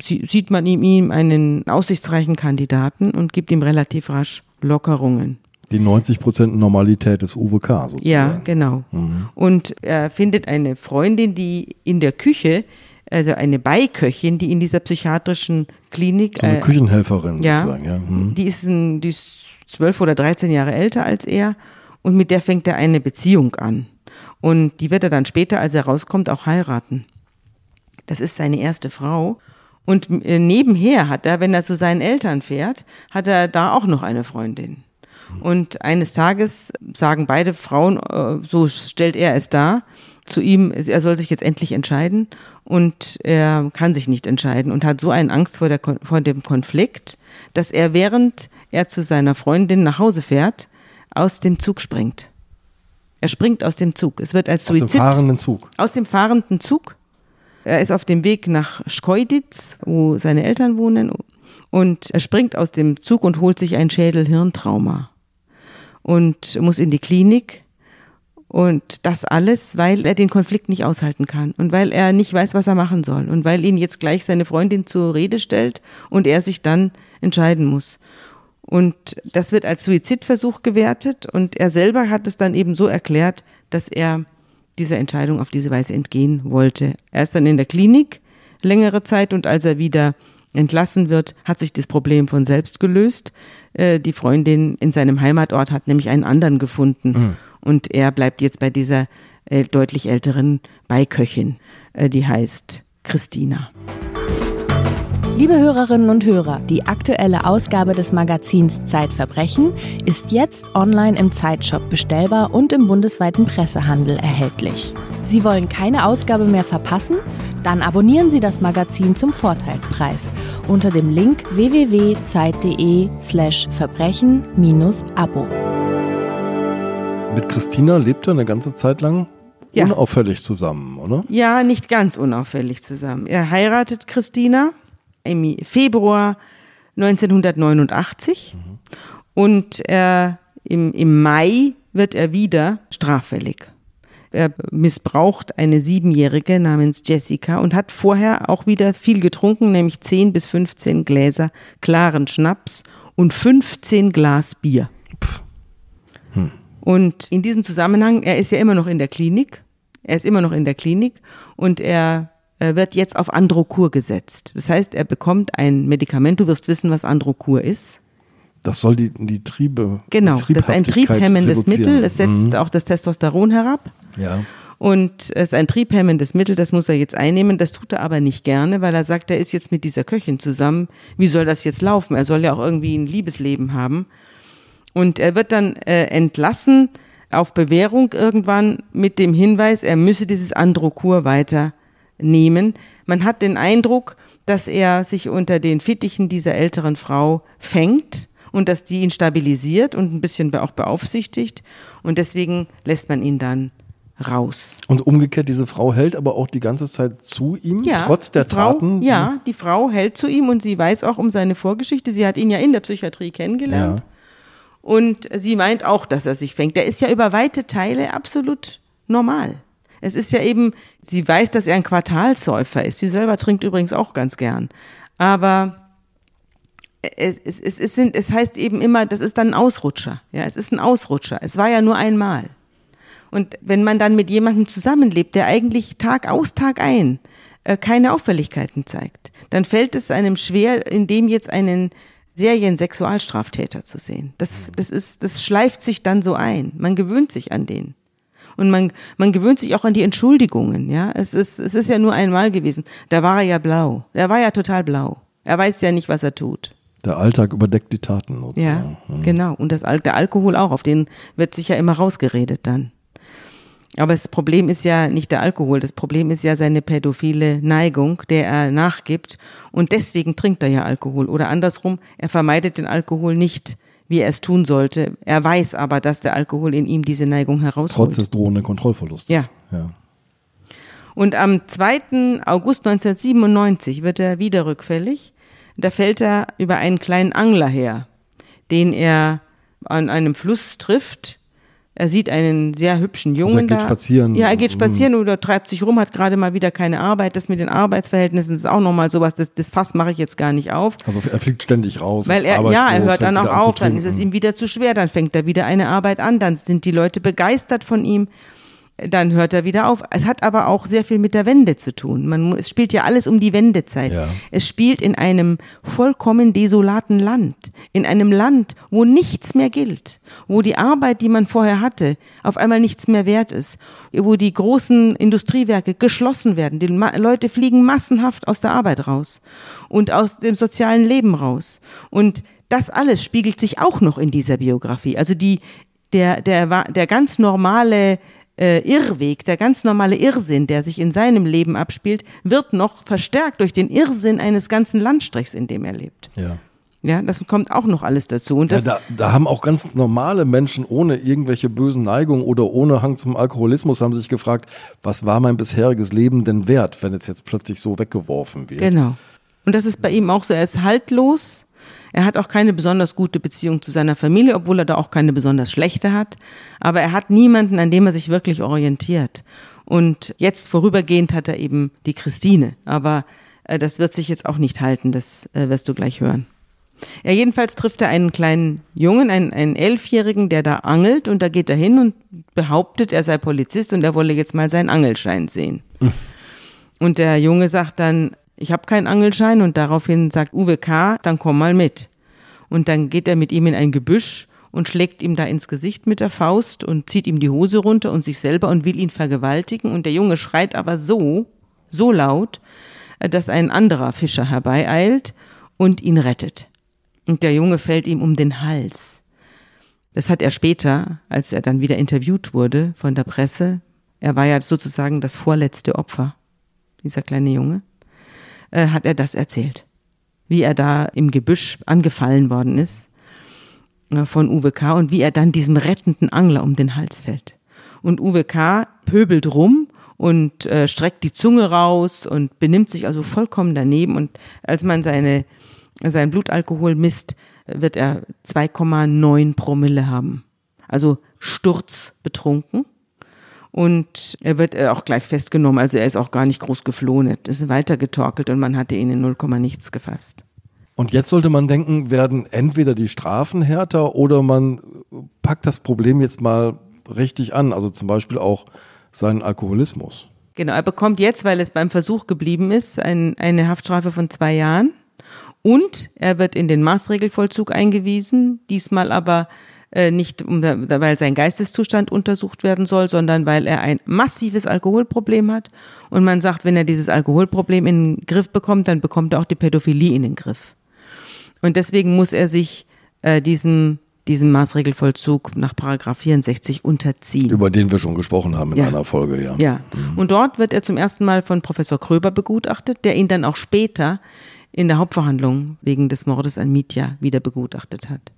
sieht man ihm einen aussichtsreichen Kandidaten und gibt ihm relativ rasch Lockerungen. Die 90 Prozent Normalität des UWK sozusagen. Ja, genau. Mhm. Und er findet eine Freundin, die in der Küche, also eine Beiköchin, die in dieser psychiatrischen Klinik. So eine äh, Küchenhelferin ja, sozusagen, ja. Mhm. Die ist, ein, die ist zwölf oder dreizehn Jahre älter als er und mit der fängt er eine Beziehung an. Und die wird er dann später, als er rauskommt, auch heiraten. Das ist seine erste Frau. Und äh, nebenher hat er, wenn er zu seinen Eltern fährt, hat er da auch noch eine Freundin. Und eines Tages sagen beide Frauen, äh, so stellt er es dar, zu ihm, er soll sich jetzt endlich entscheiden und er kann sich nicht entscheiden und hat so eine Angst vor, der, vor dem Konflikt, dass er während er zu seiner Freundin nach Hause fährt, aus dem Zug springt. Er springt aus dem Zug. Es wird als Suizid. Aus dem fahrenden Zug. Aus dem fahrenden Zug. Er ist auf dem Weg nach Schkeuditz, wo seine Eltern wohnen, und er springt aus dem Zug und holt sich ein Schädel-Hirntrauma und muss in die Klinik. Und das alles, weil er den Konflikt nicht aushalten kann und weil er nicht weiß, was er machen soll und weil ihn jetzt gleich seine Freundin zur Rede stellt und er sich dann entscheiden muss. Und das wird als Suizidversuch gewertet und er selber hat es dann eben so erklärt, dass er dieser Entscheidung auf diese Weise entgehen wollte. Er ist dann in der Klinik längere Zeit und als er wieder entlassen wird, hat sich das Problem von selbst gelöst. Äh, die Freundin in seinem Heimatort hat nämlich einen anderen gefunden. Mhm. Und er bleibt jetzt bei dieser äh, deutlich älteren Beiköchin, äh, die heißt Christina. Liebe Hörerinnen und Hörer, die aktuelle Ausgabe des Magazins Zeitverbrechen ist jetzt online im Zeitshop bestellbar und im bundesweiten Pressehandel erhältlich. Sie wollen keine Ausgabe mehr verpassen? Dann abonnieren Sie das Magazin zum Vorteilspreis unter dem Link www.zeit.de/slash verbrechen-abo. Mit Christina lebt er eine ganze Zeit lang Ja. unauffällig zusammen, oder? Ja, nicht ganz unauffällig zusammen. Er heiratet Christina im Februar 1989 und er, im, im Mai wird er wieder straffällig. Er missbraucht eine Siebenjährige namens Jessica und hat vorher auch wieder viel getrunken, nämlich 10 bis 15 Gläser klaren Schnaps und 15 Glas Bier. Und in diesem Zusammenhang, er ist ja immer noch in der Klinik. Er ist immer noch in der Klinik und er äh, wird jetzt auf Androkur gesetzt. Das heißt, er bekommt ein Medikament. Du wirst wissen, was Androkur ist. Das soll die, die Triebe. Genau, die das ist ein triebhemmendes. Mittel. Es setzt auch das Testosteron herab. Ja. Und es ist ein triebhemmendes Mittel, das muss er jetzt einnehmen. Das tut er aber nicht gerne, weil er sagt, er ist jetzt mit dieser Köchin zusammen. Wie soll das jetzt laufen? Er soll ja auch irgendwie ein Liebesleben haben. Und er wird dann äh, entlassen auf Bewährung irgendwann mit dem Hinweis, er müsse dieses Androkur weiter nehmen. Man hat den Eindruck, dass er sich unter den Fittichen dieser älteren Frau fängt und dass die ihn stabilisiert und ein bisschen auch beaufsichtigt. Und deswegen lässt man ihn dann raus. Und umgekehrt, diese Frau hält aber auch die ganze Zeit zu ihm, Ja, trotz der die Frau, Taten. Ja, die Frau hält zu ihm und sie weiß auch um seine Vorgeschichte. Sie hat ihn ja in der Psychiatrie kennengelernt. Ja. Und sie meint auch, dass er sich fängt. Der ist ja über weite Teile absolut normal. Es ist ja eben, sie weiß, dass er ein Quartalsäufer ist. Sie selber trinkt übrigens auch ganz gern. Aber es, es, es, es, sind, es heißt eben immer, das ist dann ein Ausrutscher. Ja, es ist ein Ausrutscher. Es war ja nur einmal. Und wenn man dann mit jemandem zusammenlebt, der eigentlich Tag aus, Tag ein äh, keine Auffälligkeiten zeigt, dann fällt es einem schwer, in dem jetzt einen Serien-Sexualstraftäter zu sehen. Das, das, ist, das schleift sich dann so ein. Man gewöhnt sich an den. Und man, man gewöhnt sich auch an die Entschuldigungen, ja. Es ist, es ist ja nur einmal gewesen. Da war er ja blau. Er war ja total blau. Er weiß ja nicht, was er tut. Der Alltag überdeckt die Taten Ja, sozusagen. genau. Und das, Al- der Alkohol auch, auf den wird sich ja immer rausgeredet dann. Aber das Problem ist ja nicht der Alkohol, das Problem ist ja seine pädophile Neigung, der er nachgibt. Und deswegen trinkt er ja Alkohol. Oder andersrum, er vermeidet den Alkohol nicht, wie er es tun sollte. Er weiß aber, dass der Alkohol in ihm diese Neigung herausholt. Trotz des drohenden Kontrollverlustes. Ja. ja. Und am 2. August 1997 wird er wieder rückfällig. Da fällt er über einen kleinen Angler her, den er an einem Fluss trifft. Er sieht einen sehr hübschen Jungen Also er geht da. spazieren. Ja, er geht spazieren oder treibt sich rum, hat gerade mal wieder keine Arbeit. Das mit den Arbeitsverhältnissen ist auch nochmal sowas. Das, das Fass mache ich jetzt gar nicht auf. Also er fliegt ständig raus. Weil er, ja, er hört dann auch auf, dann ist es ihm wieder zu schwer, dann fängt er wieder eine Arbeit an, dann sind die Leute begeistert von ihm, dann hört er wieder auf. Es hat aber auch sehr viel mit der Wende zu tun. Man, es spielt ja alles um die Wendezeit. Ja. Es spielt in einem vollkommen desolaten Land, in einem Land, wo nichts mehr gilt, wo die Arbeit, die man vorher hatte, auf einmal nichts mehr wert ist, wo die großen Industriewerke geschlossen werden. Die Ma Leute fliegen massenhaft aus der Arbeit raus und aus dem sozialen Leben raus. Und das alles spiegelt sich auch noch in dieser Biografie. Also die, der, der, der ganz normale äh, Irrweg, der ganz normale Irrsinn, der sich in seinem Leben abspielt, wird noch verstärkt durch den Irrsinn eines ganzen Landstrichs, in dem er lebt. Ja. Ja, das kommt auch noch alles dazu. Und Ja, da, da haben auch ganz normale Menschen ohne irgendwelche bösen Neigungen oder ohne Hang zum Alkoholismus haben sich gefragt, was war mein bisheriges Leben denn wert, wenn es jetzt plötzlich so weggeworfen wird? Genau. Und das ist bei ihm auch so. Er ist haltlos. Er hat auch keine besonders gute Beziehung zu seiner Familie, obwohl er da auch keine besonders schlechte hat. Aber er hat niemanden, an dem er sich wirklich orientiert. Und jetzt vorübergehend hat er eben die Christine. Aber äh, das wird sich jetzt auch nicht halten. Das äh, wirst du gleich hören. Ja, jedenfalls trifft er einen kleinen Jungen, einen, einen Elfjährigen, der da angelt und da geht er hin und behauptet, er sei Polizist und er wolle jetzt mal seinen Angelschein sehen. Und der Junge sagt dann, ich habe keinen Angelschein und daraufhin sagt Uwe K., dann komm mal mit. Und dann geht er mit ihm in ein Gebüsch und schlägt ihm da ins Gesicht mit der Faust und zieht ihm die Hose runter und sich selber und will ihn vergewaltigen. Und der Junge schreit aber so, so laut, dass ein anderer Fischer herbeieilt und ihn rettet. Und der Junge fällt ihm um den Hals. Das hat er später, als er dann wieder interviewt wurde von der Presse, er war ja sozusagen das vorletzte Opfer, dieser kleine Junge, äh, hat er das erzählt. Wie er da im Gebüsch angefallen worden ist äh, von Uwe K. und wie er dann diesem rettenden Angler um den Hals fällt. Und Uwe K. pöbelt rum und äh, streckt die Zunge raus und benimmt sich also vollkommen daneben. Und als man seine, sein Blutalkohol misst, wird er 2,9 Promille haben. Also sturzbetrunken. Und er wird äh, auch gleich festgenommen. Also er ist auch gar nicht groß geflohen. Er ist weitergetorkelt und man hatte ihn in 0, nichts gefasst. Und jetzt sollte man denken, werden entweder die Strafen härter oder man packt das Problem jetzt mal richtig an. Also zum Beispiel auch seinen Alkoholismus. Genau, er bekommt jetzt, weil es beim Versuch geblieben ist, ein, eine Haftstrafe von zwei Jahren. Und er wird in den Maßregelvollzug eingewiesen, diesmal aber äh, nicht, um, weil sein Geisteszustand untersucht werden soll, sondern weil er ein massives Alkoholproblem hat. Und man sagt, wenn er dieses Alkoholproblem in den Griff bekommt, dann bekommt er auch die Pädophilie in den Griff. Und deswegen muss er sich äh, diesem diesem Maßregelvollzug nach Paragraph 64 unterziehen. Über den wir schon gesprochen haben in ja. einer Folge, ja. Ja. Mhm. Und dort wird er zum ersten Mal von Professor Kröber begutachtet, der ihn dann auch später in der Hauptverhandlung wegen des Mordes an Mitya wieder begutachtet hat.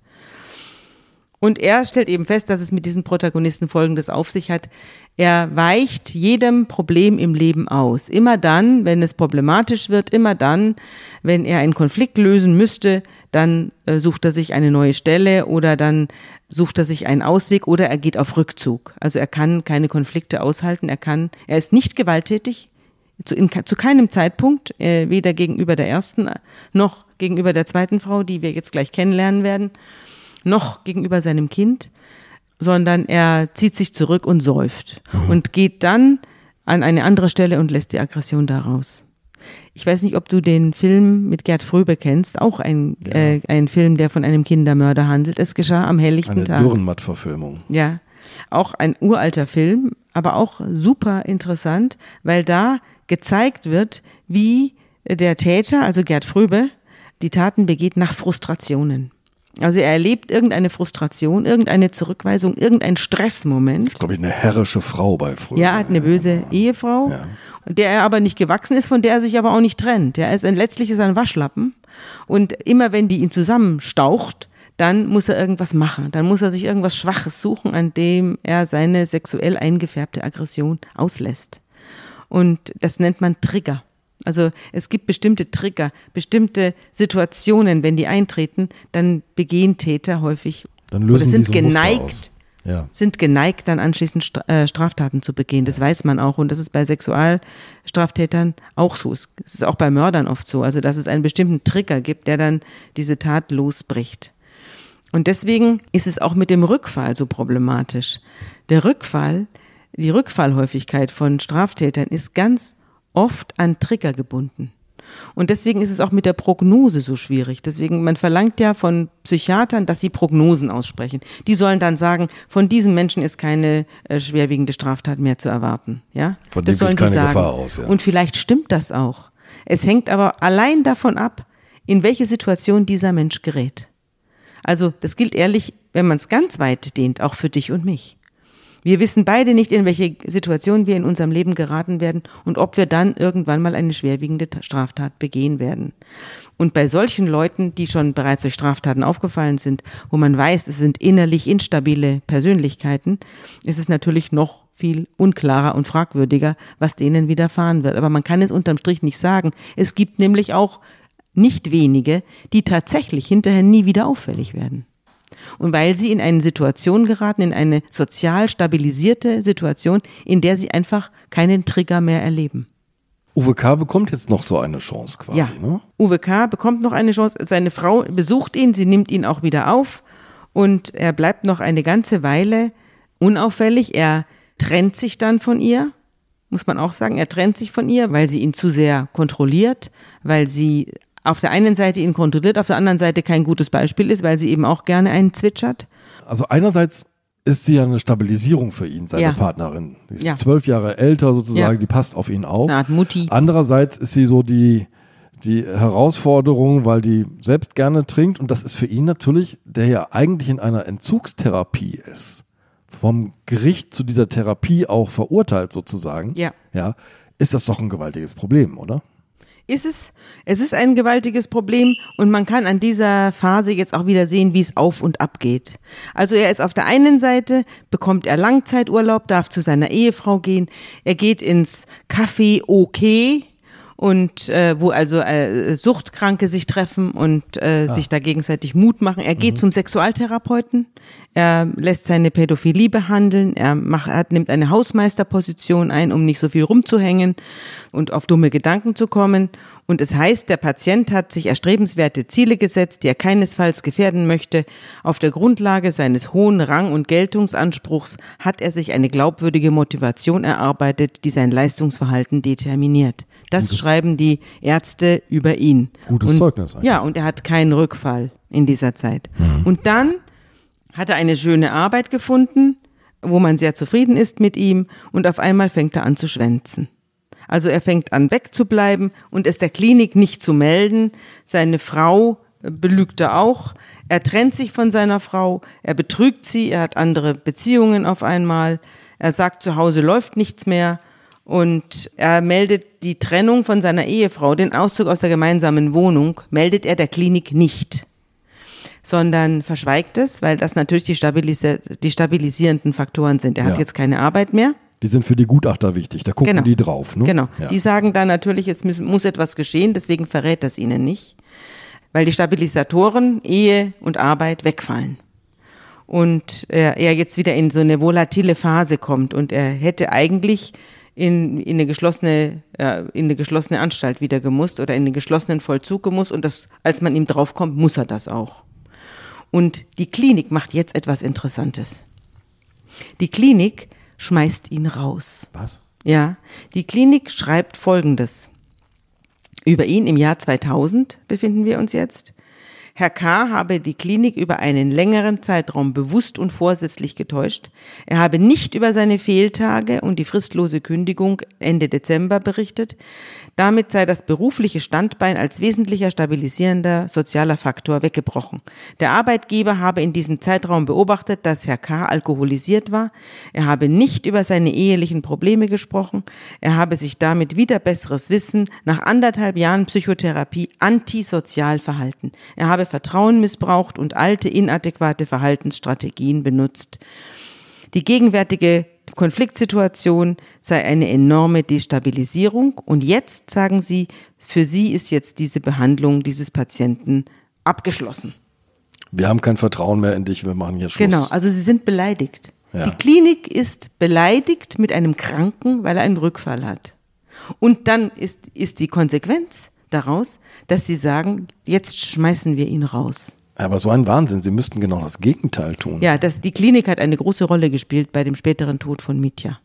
Und er stellt eben fest, dass es mit diesen Protagonisten Folgendes auf sich hat. Er weicht jedem Problem im Leben aus. Immer dann, wenn es problematisch wird, immer dann, wenn er einen Konflikt lösen müsste, dann äh, sucht er sich eine neue Stelle oder dann sucht er sich einen Ausweg oder er geht auf Rückzug. Also er kann keine Konflikte aushalten, er kann, er ist nicht gewalttätig, zu, in, zu keinem Zeitpunkt, äh, weder gegenüber der ersten noch gegenüber der zweiten Frau, die wir jetzt gleich kennenlernen werden noch gegenüber seinem Kind, sondern er zieht sich zurück und säuft mhm. und geht dann an eine andere Stelle und lässt die Aggression daraus. Ich weiß nicht, ob du den Film mit Gerd Fröbe kennst, auch ein, ja. äh, ein Film, der von einem Kindermörder handelt. Es geschah am helllichten eine Tag. Eine Dürrenmatt-Verfilmung. Ja, auch ein uralter Film, aber auch super interessant, weil da gezeigt wird, wie der Täter, also Gerd Fröbe, die Taten begeht nach Frustrationen. Also er erlebt irgendeine Frustration, irgendeine Zurückweisung, irgendein Stressmoment. Das ist, glaube ich, eine herrische Frau bei früher. Ja, hat eine böse Ehefrau, ja. der er aber nicht gewachsen ist, von der er sich aber auch nicht trennt. Ja, er ist ein, letztlich ist er ein Waschlappen. Und immer wenn die ihn zusammenstaucht, dann muss er irgendwas machen. Dann muss er sich irgendwas Schwaches suchen, an dem er seine sexuell eingefärbte Aggression auslässt. Und das nennt man Trigger. Also es gibt bestimmte Trigger, bestimmte Situationen, wenn die eintreten, dann begehen Täter häufig dann lösen oder sind so geneigt, ja. sind geneigt, dann anschließend äh, Straftaten zu begehen. Das weiß man auch und das ist bei Sexualstraftätern auch so. Es ist auch bei Mördern oft so. Also dass es einen bestimmten Trigger gibt, der dann diese Tat losbricht. Und deswegen ist es auch mit dem Rückfall so problematisch. Der Rückfall, die Rückfallhäufigkeit von Straftätern ist ganz oft an Trigger gebunden. Und deswegen ist es auch mit der Prognose so schwierig. Deswegen, man verlangt ja von Psychiatern, dass sie Prognosen aussprechen. Die sollen dann sagen, von diesem Menschen ist keine äh, schwerwiegende Straftat mehr zu erwarten. Ja? Von das sollen keine die sagen. Gefahr aus. Ja. Und vielleicht stimmt das auch. Es hängt aber allein davon ab, in welche Situation dieser Mensch gerät. Also, das gilt ehrlich, wenn man es ganz weit dehnt, auch für dich und mich. Wir wissen beide nicht, in welche Situation wir in unserem Leben geraten werden und ob wir dann irgendwann mal eine schwerwiegende Straftat begehen werden. Und bei solchen Leuten, die schon bereits durch Straftaten aufgefallen sind, wo man weiß, es sind innerlich instabile Persönlichkeiten, ist es natürlich noch viel unklarer und fragwürdiger, was denen widerfahren wird. Aber man kann es unterm Strich nicht sagen. Es gibt nämlich auch nicht wenige, die tatsächlich hinterher nie wieder auffällig werden. Und weil sie in eine Situation geraten, in eine sozial stabilisierte Situation, in der sie einfach keinen Trigger mehr erleben. Uwe K. bekommt jetzt noch so eine Chance quasi, ja. ne? Uwe K. bekommt noch eine Chance. Seine Frau besucht ihn, sie nimmt ihn auch wieder auf und er bleibt noch eine ganze Weile unauffällig. Er trennt sich dann von ihr, muss man auch sagen. Er trennt sich von ihr, weil sie ihn zu sehr kontrolliert, weil sie auf der einen Seite ihn kontrolliert, auf der anderen Seite kein gutes Beispiel ist, weil sie eben auch gerne einen zwitschert. Also einerseits ist sie ja eine Stabilisierung für ihn, seine Ja. Partnerin. Die ist Ja. zwölf Jahre älter sozusagen, Ja. die passt auf ihn auf. Eine Art Mutti. Andererseits ist sie so die, die Herausforderung, weil die selbst gerne trinkt und das ist für ihn natürlich, der ja eigentlich in einer Entzugstherapie ist, vom Gericht zu dieser Therapie auch verurteilt sozusagen, Ja. ja, ist das doch ein gewaltiges Problem, oder? Ist es, es ist ein gewaltiges Problem und man kann an dieser Phase jetzt auch wieder sehen, wie es auf und ab geht. Also er ist auf der einen Seite, bekommt er Langzeiturlaub, darf zu seiner Ehefrau gehen, er geht ins Café OK und äh, wo also äh, Suchtkranke sich treffen und äh, sich da gegenseitig Mut machen. Er geht zum Sexualtherapeuten, er lässt seine Pädophilie behandeln, er macht, er nimmt eine Hausmeisterposition ein, um nicht so viel rumzuhängen und auf dumme Gedanken zu kommen. Und es heißt, der Patient hat sich erstrebenswerte Ziele gesetzt, die er keinesfalls gefährden möchte. Auf der Grundlage seines hohen Rang- und Geltungsanspruchs hat er sich eine glaubwürdige Motivation erarbeitet, die sein Leistungsverhalten determiniert. Das schreiben die Ärzte über ihn. Gutes und, Zeugnis eigentlich. Ja, und er hat keinen Rückfall in dieser Zeit. Und dann hat er eine schöne Arbeit gefunden, wo man sehr zufrieden ist mit ihm und auf einmal fängt er an zu schwänzen. Also er fängt an wegzubleiben und es der Klinik nicht zu melden. Seine Frau äh, belügt er auch. Er trennt sich von seiner Frau, er betrügt sie, er hat andere Beziehungen auf einmal. Er sagt, zu Hause läuft nichts mehr und er meldet die Trennung von seiner Ehefrau, den Auszug aus der gemeinsamen Wohnung, meldet er der Klinik nicht sondern verschweigt es, weil das natürlich die, stabilisi die stabilisierenden Faktoren sind. Er hat Ja. jetzt keine Arbeit mehr. Die sind für die Gutachter wichtig, da gucken Genau. die drauf. Ne? Genau. Ja. Die sagen dann natürlich, jetzt muss, muss etwas geschehen, deswegen verrät das ihnen nicht, weil die Stabilisatoren Ehe und Arbeit wegfallen. Und er jetzt wieder in so eine volatile Phase kommt und er hätte eigentlich in, in, eine geschlossene, äh, in eine geschlossene Anstalt wieder gemusst oder in den geschlossenen Vollzug gemusst und das, als man ihm draufkommt, muss er das auch. Und die Klinik macht jetzt etwas Interessantes. Die Klinik schmeißt ihn raus. Was? Ja, die Klinik schreibt Folgendes. Über ihn im Jahr 2000 befinden wir uns jetzt. Herr K. habe die Klinik über einen längeren Zeitraum bewusst und vorsätzlich getäuscht. Er habe nicht über seine Fehltage und die fristlose Kündigung Ende Dezember berichtet. Damit sei das berufliche Standbein als wesentlicher stabilisierender sozialer Faktor weggebrochen. Der Arbeitgeber habe in diesem Zeitraum beobachtet, dass Herr K. alkoholisiert war. Er habe nicht über seine ehelichen Probleme gesprochen. Er habe sich damit wieder besseres Wissen nach anderthalb Jahren Psychotherapie antisozial verhalten. Er habe Vertrauen missbraucht und alte, inadäquate Verhaltensstrategien benutzt. Die gegenwärtige Konfliktsituation sei eine enorme Destabilisierung und jetzt sagen sie, für sie ist jetzt diese Behandlung dieses Patienten abgeschlossen. Wir haben kein Vertrauen mehr in dich, wir machen jetzt Schluss. Genau, also sie sind beleidigt. Ja. Die Klinik ist beleidigt mit einem Kranken, weil er einen Rückfall hat. Und dann ist, ist die Konsequenz daraus, dass sie sagen, jetzt schmeißen wir ihn raus. Aber so ein Wahnsinn, sie müssten genau das Gegenteil tun. Ja, das, die Klinik hat eine große Rolle gespielt bei dem späteren Tod von Mitya.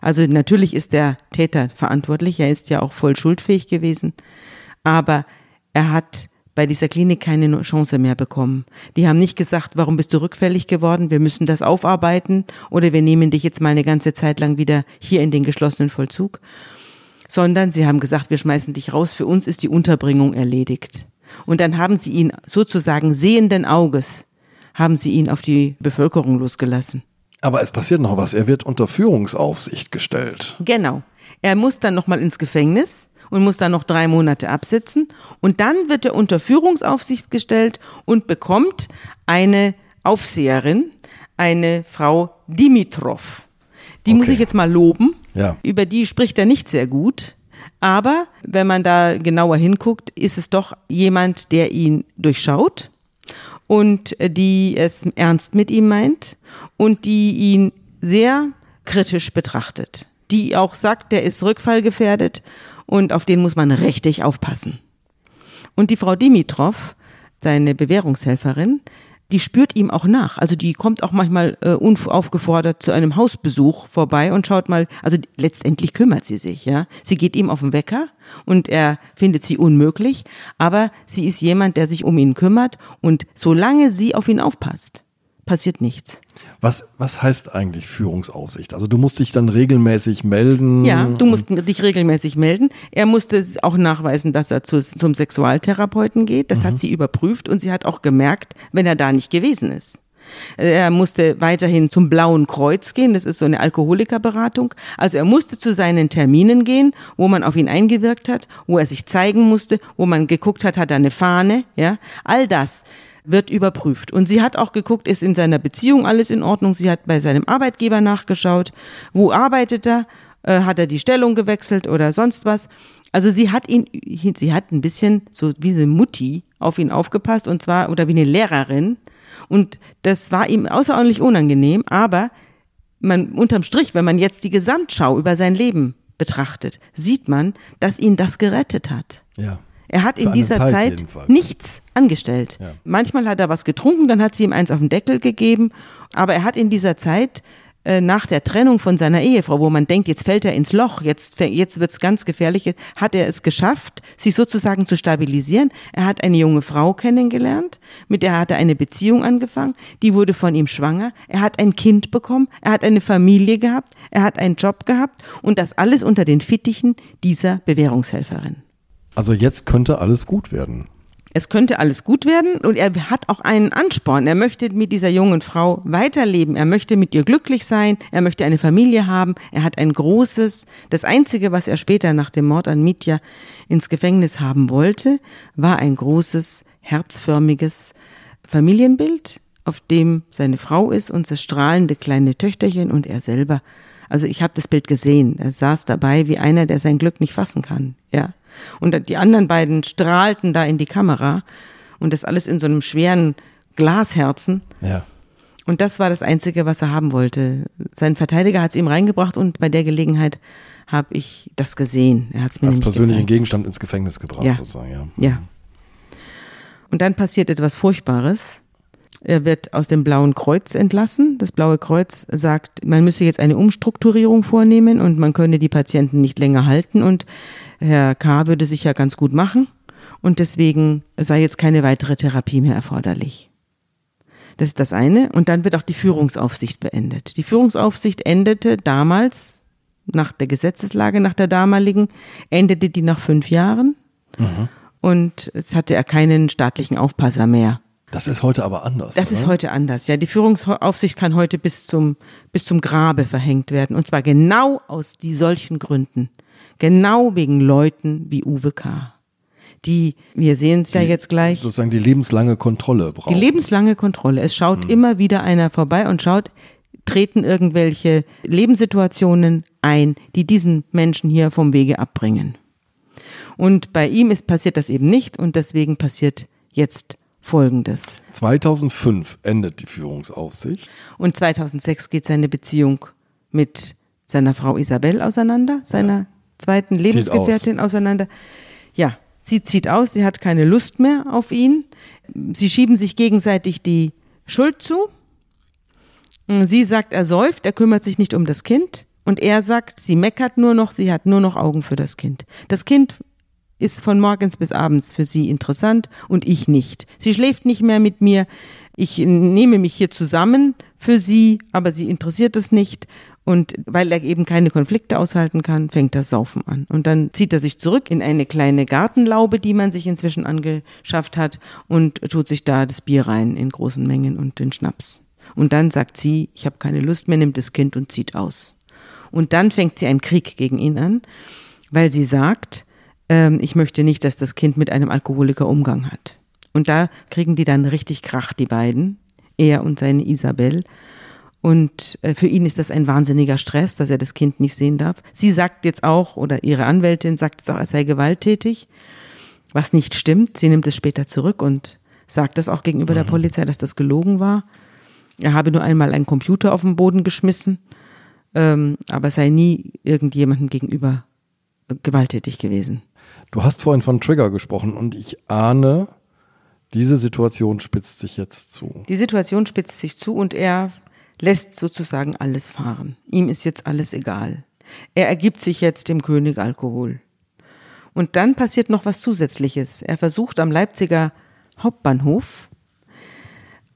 Also natürlich ist der Täter verantwortlich, er ist ja auch voll schuldfähig gewesen, aber er hat bei dieser Klinik keine Chance mehr bekommen. Die haben nicht gesagt, warum bist du rückfällig geworden, wir müssen das aufarbeiten oder wir nehmen dich jetzt mal eine ganze Zeit lang wieder hier in den geschlossenen Vollzug, sondern sie haben gesagt, wir schmeißen dich raus, für uns ist die Unterbringung erledigt. Und dann haben sie ihn sozusagen sehenden Auges, haben sie ihn auf die Bevölkerung losgelassen. Aber es passiert noch was, er wird unter Führungsaufsicht gestellt. Genau. Er muss dann nochmal ins Gefängnis und muss dann noch drei Monate absitzen. Und dann wird er unter Führungsaufsicht gestellt und bekommt eine Aufseherin, eine Frau Dimitrov. Die muss Okay. ich jetzt mal loben. Ja. Über die spricht er nicht sehr gut. Aber wenn man da genauer hinguckt, ist es doch jemand, der ihn durchschaut und äh, die es ernst mit ihm meint und die ihn sehr kritisch betrachtet. Die auch sagt, der ist rückfallgefährdet und auf den muss man richtig aufpassen. Und die Frau Dimitrov, seine Bewährungshelferin, die spürt ihm auch nach. Also die kommt auch manchmal äh, unaufgefordert zu einem Hausbesuch vorbei und schaut mal, also letztendlich kümmert sie sich, ja. Sie geht ihm auf den Wecker und er findet sie unmöglich, aber sie ist jemand, der sich um ihn kümmert und solange sie auf ihn aufpasst, passiert nichts. Was, was heißt eigentlich Führungsaufsicht? Also du musst dich dann regelmäßig melden. Ja, du musst dich regelmäßig melden. Er musste auch nachweisen, dass er zu, zum Sexualtherapeuten geht. Das mhm. hat sie überprüft und sie hat auch gemerkt, wenn er da nicht gewesen ist. Er musste weiterhin zum Blauen Kreuz gehen, das ist so eine Alkoholikerberatung. Also er musste zu seinen Terminen gehen, wo man auf ihn eingewirkt hat, wo er sich zeigen musste, wo man geguckt hat, hat er eine Fahne, ja. All das wird überprüft. Und sie hat auch geguckt, ist in seiner Beziehung alles in Ordnung. Sie hat bei seinem Arbeitgeber nachgeschaut, wo arbeitet er, äh, hat er die Stellung gewechselt oder sonst was. Also sie hat ihn, sie hat ein bisschen so wie eine Mutti auf ihn aufgepasst und zwar, oder wie eine Lehrerin. Und das war ihm außerordentlich unangenehm, aber man, unterm Strich, wenn man jetzt die Gesamtschau über sein Leben betrachtet, sieht man, dass ihn das gerettet hat. Ja. Er hat in dieser Zeit, Zeit nichts angestellt. Ja. Manchmal hat er was getrunken, dann hat sie ihm eins auf den Deckel gegeben, aber er hat in dieser Zeit äh, nach der Trennung von seiner Ehefrau, wo man denkt, jetzt fällt er ins Loch, jetzt, jetzt wird's ganz gefährlich, hat er es geschafft, sich sozusagen zu stabilisieren. Er hat eine junge Frau kennengelernt, mit der hat er eine Beziehung angefangen, die wurde von ihm schwanger, er hat ein Kind bekommen, er hat eine Familie gehabt, er hat einen Job gehabt und das alles unter den Fittichen dieser Bewährungshelferin. Also jetzt könnte alles gut werden. Es könnte alles gut werden und er hat auch einen Ansporn. Er möchte mit dieser jungen Frau weiterleben. Er möchte mit ihr glücklich sein. Er möchte eine Familie haben. Er hat ein großes, das einzige, was er später nach dem Mord an Mitya ins Gefängnis haben wollte, war ein großes, herzförmiges Familienbild, auf dem seine Frau ist und das strahlende kleine Töchterchen und er selber. Also ich habe das Bild gesehen. Er saß dabei wie einer, der sein Glück nicht fassen kann. Ja. Und die anderen beiden strahlten da in die Kamera und das alles in so einem schweren Glasherzen. Ja. Und das war das Einzige, was er haben wollte. Sein Verteidiger hat es ihm reingebracht und bei der Gelegenheit habe ich das gesehen. Er hat es mir Als persönlichen gezeigt. Gegenstand ins Gefängnis gebracht, ja. sozusagen, ja. Ja. Und dann passiert etwas Furchtbares. Er wird aus dem Blauen Kreuz entlassen. Das Blaue Kreuz sagt, man müsse jetzt eine Umstrukturierung vornehmen und man könne die Patienten nicht länger halten und Herr K. würde sich ja ganz gut machen und deswegen sei jetzt keine weitere Therapie mehr erforderlich. Das ist das eine. Und dann wird auch die Führungsaufsicht beendet. Die Führungsaufsicht endete damals, nach der Gesetzeslage, nach der damaligen, endete die nach fünf Jahren. Mhm. Und es hatte er keinen staatlichen Aufpasser mehr. Das ist heute aber anders. Das oder? ist heute anders, ja. Die Führungsaufsicht kann heute bis zum, bis zum Grabe verhängt werden. Und zwar genau aus die solchen Gründen. Genau wegen Leuten wie Uwe K. Die, wir sehen es ja jetzt gleich. Sozusagen die lebenslange Kontrolle brauchen. Die lebenslange Kontrolle. Es schaut hm. immer wieder einer vorbei und schaut, treten irgendwelche Lebenssituationen ein, die diesen Menschen hier vom Wege abbringen. Und bei ihm ist passiert das eben nicht und deswegen passiert jetzt Folgendes. 2005 endet die Führungsaufsicht. Und 2006 geht seine Beziehung mit seiner Frau Isabel auseinander, seiner ja. zweiten Lebensgefährtin aus. auseinander. Ja, sie zieht aus, sie hat keine Lust mehr auf ihn. Sie schieben sich gegenseitig die Schuld zu. Sie sagt, er säuft, er kümmert sich nicht um das Kind. Und er sagt, sie meckert nur noch, sie hat nur noch Augen für das Kind. Das Kind ist von morgens bis abends für sie interessant und ich nicht. Sie schläft nicht mehr mit mir. Ich nehme mich hier zusammen für sie, aber sie interessiert es nicht. Und weil er eben keine Konflikte aushalten kann, fängt das Saufen an. Und dann zieht er sich zurück in eine kleine Gartenlaube, die man sich inzwischen angeschafft hat, und tut sich da das Bier rein in großen Mengen und den Schnaps. Und dann sagt sie, ich habe keine Lust mehr, nimmt das Kind und zieht aus. Und dann fängt sie einen Krieg gegen ihn an, weil sie sagt, ähm, ich möchte nicht, dass das Kind mit einem Alkoholiker Umgang hat. Und da kriegen die dann richtig Krach, die beiden, er und seine Isabel. Und äh, für ihn ist das ein wahnsinniger Stress, dass er das Kind nicht sehen darf. Sie sagt jetzt auch, oder ihre Anwältin sagt jetzt auch, er sei gewalttätig, was nicht stimmt. Sie nimmt es später zurück und sagt das auch gegenüber mhm. der Polizei, dass das gelogen war. Er habe nur einmal einen Computer auf den Boden geschmissen, ähm, aber sei nie irgendjemandem gegenüber gewalttätig gewesen. Du hast vorhin von Trigger gesprochen und ich ahne, diese Situation spitzt sich jetzt zu. Die Situation spitzt sich zu und er lässt sozusagen alles fahren. Ihm ist jetzt alles egal. Er ergibt sich jetzt dem König Alkohol. Und dann passiert noch was Zusätzliches. Er versucht am Leipziger Hauptbahnhof,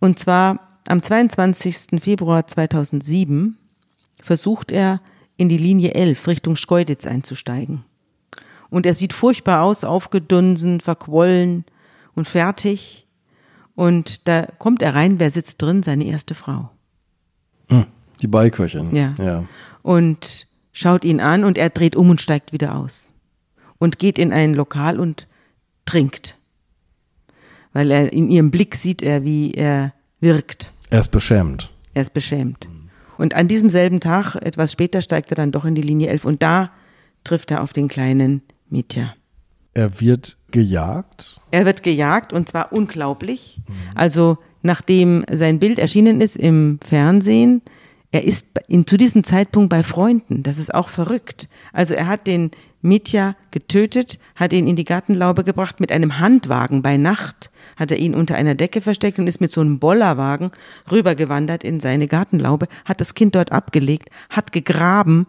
und zwar am 22. Februar 2007 versucht er in die Linie 11 Richtung Schkeuditz einzusteigen. Und er sieht furchtbar aus, aufgedunsen, verquollen und fertig. Und da kommt er rein, wer sitzt drin? Seine erste Frau. Hm, die Beiköchin. Ja. ja. Und schaut ihn an und er dreht um und steigt wieder aus. Und geht in ein Lokal und trinkt. Weil er in ihrem Blick sieht er, wie er wirkt. Er ist beschämt. Er ist beschämt. Und an diesem selben Tag, etwas später, steigt er dann doch in die Linie 11 und da trifft er auf den kleinen Mitya. Er wird gejagt. Er wird gejagt und zwar unglaublich. Also nachdem sein Bild erschienen ist im Fernsehen, er ist in, zu diesem Zeitpunkt bei Freunden. Das ist auch verrückt. Also er hat den Mitya getötet, hat ihn in die Gartenlaube gebracht mit einem Handwagen bei Nacht hat er ihn unter einer Decke versteckt und ist mit so einem Bollerwagen rübergewandert in seine Gartenlaube, hat das Kind dort abgelegt, hat gegraben,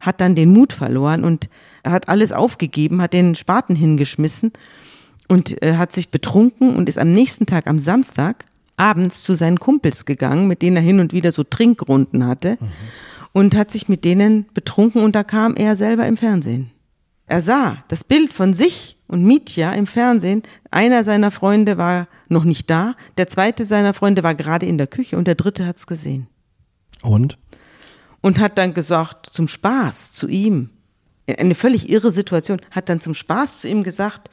hat dann den Mut verloren und hat alles aufgegeben, hat den Spaten hingeschmissen und äh, hat sich betrunken und ist am nächsten Tag, am Samstag, abends zu seinen Kumpels gegangen, mit denen er hin und wieder so Trinkrunden hatte mhm. und hat sich mit denen betrunken und da kam er selber im Fernsehen. Er sah das Bild von sich und Mitya im Fernsehen. Einer seiner Freunde war noch nicht da, der zweite seiner Freunde war gerade in der Küche und der dritte hat es gesehen. Und? Und hat dann gesagt, zum Spaß zu ihm, eine völlig irre Situation, hat dann zum Spaß zu ihm gesagt,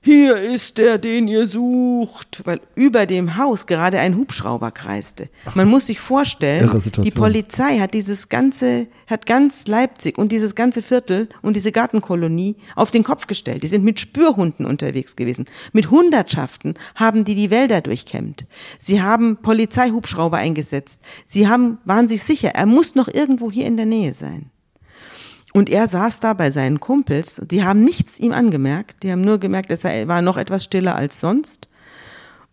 hier ist der, den ihr sucht, weil über dem Haus gerade ein Hubschrauber kreiste. Man muss sich vorstellen, die Polizei hat dieses ganze, hat ganz Leipzig und dieses ganze Viertel und diese Gartenkolonie auf den Kopf gestellt. Die sind mit Spürhunden unterwegs gewesen. Mit Hundertschaften haben die die Wälder durchkämmt. Sie haben Polizeihubschrauber eingesetzt. Sie haben, waren sich sicher, er muss noch irgendwo hier in der Nähe sein. Und er saß da bei seinen Kumpels. Die haben nichts ihm angemerkt. Die haben nur gemerkt, er war noch etwas stiller als sonst.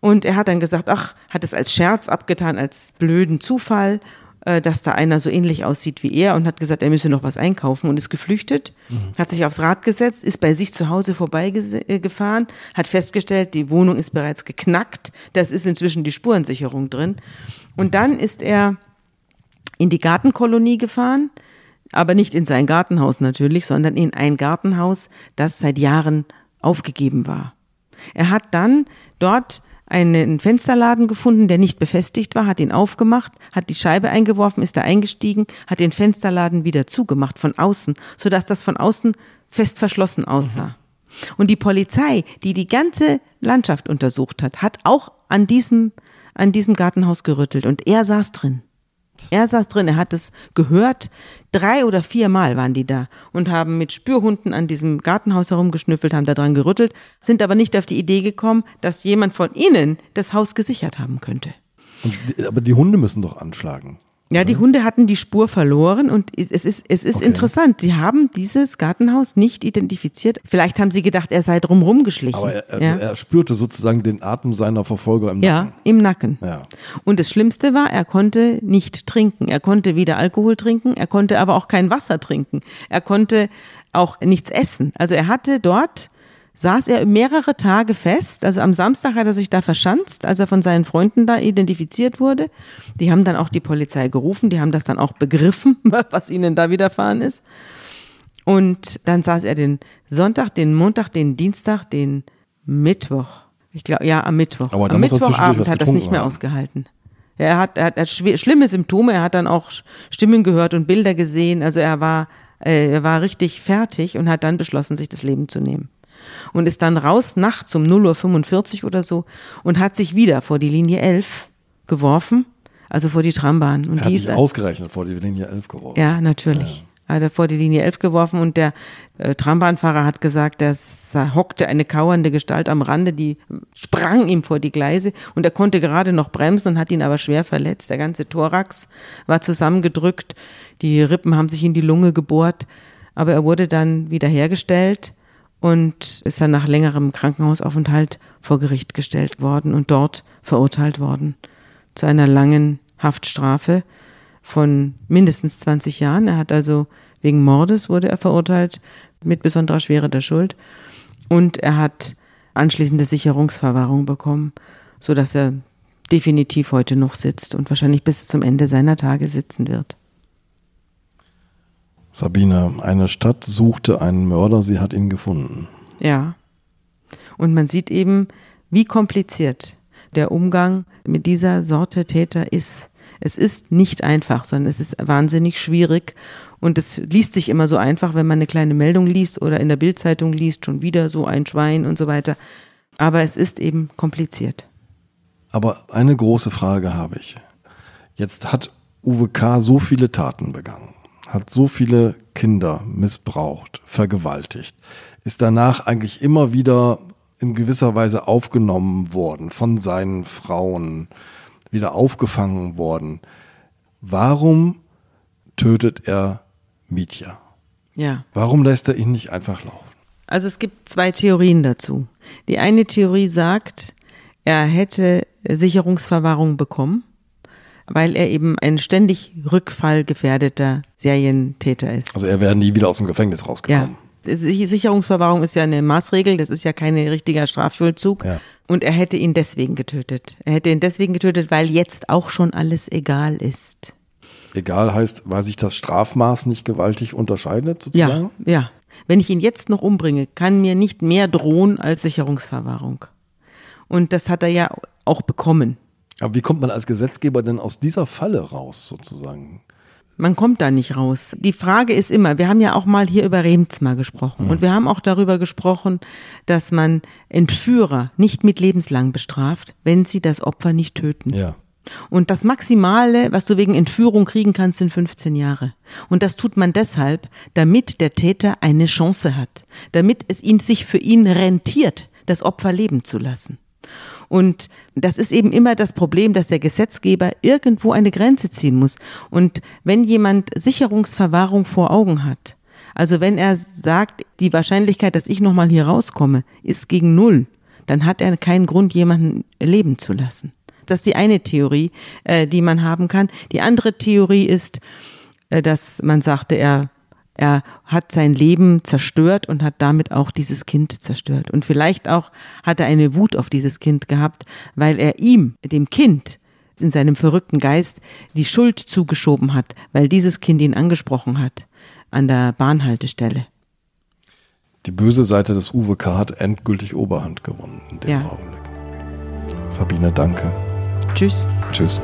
Und er hat dann gesagt, ach, hat es als Scherz abgetan, als blöden Zufall, äh, dass da einer so ähnlich aussieht wie er und hat gesagt, er müsse noch was einkaufen und ist geflüchtet, mhm. hat sich aufs Rad gesetzt, ist bei sich zu Hause vorbeigefahren, hat festgestellt, die Wohnung ist bereits geknackt, das ist inzwischen die Spurensicherung drin. Und dann ist er in die Gartenkolonie gefahren, aber nicht in sein Gartenhaus natürlich, sondern in ein Gartenhaus, das seit Jahren aufgegeben war. Er hat dann dort einen Fensterladen gefunden, der nicht befestigt war, hat ihn aufgemacht, hat die Scheibe eingeworfen, ist da eingestiegen, hat den Fensterladen wieder zugemacht von außen, sodass das von außen fest verschlossen aussah. Mhm. Und die Polizei, die die ganze Landschaft untersucht hat, hat auch an diesem, an diesem Gartenhaus gerüttelt und er saß drin. Er saß drin, er hat es gehört. Drei oder vier Mal waren die da und haben mit Spürhunden an diesem Gartenhaus herumgeschnüffelt, haben da dran gerüttelt, sind aber nicht auf die Idee gekommen, dass jemand von innen das Haus gesichert haben könnte. Und, aber die Hunde müssen doch anschlagen. Ja, die Hunde hatten die Spur verloren und es ist, es ist okay. interessant. Sie haben dieses Gartenhaus nicht identifiziert. Vielleicht haben sie gedacht, er sei drumherum geschlichen. Aber er, ja. er, spürte sozusagen den Atem seiner Verfolger im Nacken. Ja, im Nacken. Ja. Und das Schlimmste war, er konnte nicht trinken. Er konnte weder Alkohol trinken, er konnte aber auch kein Wasser trinken. Er konnte auch nichts essen. Also er hatte dort saß er mehrere Tage fest. Also am Samstag hat er sich da verschanzt, als er von seinen Freunden da identifiziert wurde. Die haben dann auch die Polizei gerufen, die haben das dann auch begriffen, was ihnen da widerfahren ist. Und dann saß er den Sonntag, den Montag, den Dienstag, den Mittwoch. Ich glaube, ja, am Mittwoch. Aber am Mittwochabend hat er das nicht mehr haben. ausgehalten. Er hat, er hat schlimme Symptome, er hat dann auch Stimmen gehört und Bilder gesehen. Also er war, äh, er war richtig fertig und hat dann beschlossen, sich das Leben zu nehmen und ist dann raus nachts um 0.45 Uhr oder so und hat sich wieder vor die Linie 11 geworfen, also vor die Trambahn. Und er hat die sich ausgerechnet vor die Linie 11 geworfen. Ja, natürlich. Ja. Hat er vor die Linie 11 geworfen und der äh, Trambahnfahrer hat gesagt, da hockte eine kauernde Gestalt am Rande, die sprang ihm vor die Gleise und er konnte gerade noch bremsen und hat ihn aber schwer verletzt. Der ganze Thorax war zusammengedrückt, die Rippen haben sich in die Lunge gebohrt, aber er wurde dann wiederhergestellt und ist dann nach längerem Krankenhausaufenthalt vor Gericht gestellt worden und dort verurteilt worden zu einer langen Haftstrafe von mindestens 20 Jahren. Er hat also wegen Mordes wurde er verurteilt mit besonderer Schwere der Schuld und er hat anschließende Sicherungsverwahrung bekommen, so dass er definitiv heute noch sitzt und wahrscheinlich bis zum Ende seiner Tage sitzen wird. Sabine, eine Stadt suchte einen Mörder, sie hat ihn gefunden. Ja. Und man sieht eben, wie kompliziert der Umgang mit dieser Sorte Täter ist. Es ist nicht einfach, sondern es ist wahnsinnig schwierig. Und es liest sich immer so einfach, wenn man eine kleine Meldung liest oder in der Bildzeitung liest, schon wieder so ein Schwein und so weiter. Aber es ist eben kompliziert. Aber eine große Frage habe ich. Jetzt hat Uwe K. so viele Taten begangen, hat so viele Kinder missbraucht, vergewaltigt, ist danach eigentlich immer wieder in gewisser Weise aufgenommen worden von seinen Frauen, wieder aufgefangen worden. Warum tötet er Mietja? Ja. Warum lässt er ihn nicht einfach laufen? Also es gibt zwei Theorien dazu. Die eine Theorie sagt, er hätte Sicherungsverwahrung bekommen, weil er eben ein ständig rückfallgefährdeter Serientäter ist. Also er wäre nie wieder aus dem Gefängnis rausgekommen. Ja. Sicherungsverwahrung ist ja eine Maßregel, das ist ja kein richtiger Strafvollzug. Ja. Und er hätte ihn deswegen getötet. Er hätte ihn deswegen getötet, weil jetzt auch schon alles egal ist. Egal heißt, weil sich das Strafmaß nicht gewaltig unterscheidet, sozusagen? Ja, ja. Wenn ich ihn jetzt noch umbringe, kann mir nicht mehr drohen als Sicherungsverwahrung. Und das hat er ja auch bekommen. Aber wie kommt man als Gesetzgeber denn aus dieser Falle raus, sozusagen? Man kommt da nicht raus. Die Frage ist immer, wir haben ja auch mal hier über Remzma gesprochen. Mhm. Und wir haben auch darüber gesprochen, dass man Entführer nicht mit lebenslang bestraft, wenn sie das Opfer nicht töten. Ja. Und das Maximale, was du wegen Entführung kriegen kannst, sind 15 Jahre. Und das tut man deshalb, damit der Täter eine Chance hat, damit es ihn sich für ihn rentiert, das Opfer leben zu lassen. Und das ist eben immer das Problem, dass der Gesetzgeber irgendwo eine Grenze ziehen muss. Und wenn jemand Sicherungsverwahrung vor Augen hat, also wenn er sagt, die Wahrscheinlichkeit, dass ich nochmal hier rauskomme, ist gegen Null, dann hat er keinen Grund, jemanden leben zu lassen. Das ist die eine Theorie, äh, die man haben kann. Die andere Theorie ist, äh, dass man sagte, er, er hat sein Leben zerstört und hat damit auch dieses Kind zerstört. Und vielleicht auch hat er eine Wut auf dieses Kind gehabt, weil er ihm, dem Kind, in seinem verrückten Geist die Schuld zugeschoben hat, weil dieses Kind ihn angesprochen hat an der Bahnhaltestelle. Die böse Seite des UWK hat endgültig Oberhand gewonnen in dem Ja. Augenblick. Sabine, danke. Tschüss. Tschüss.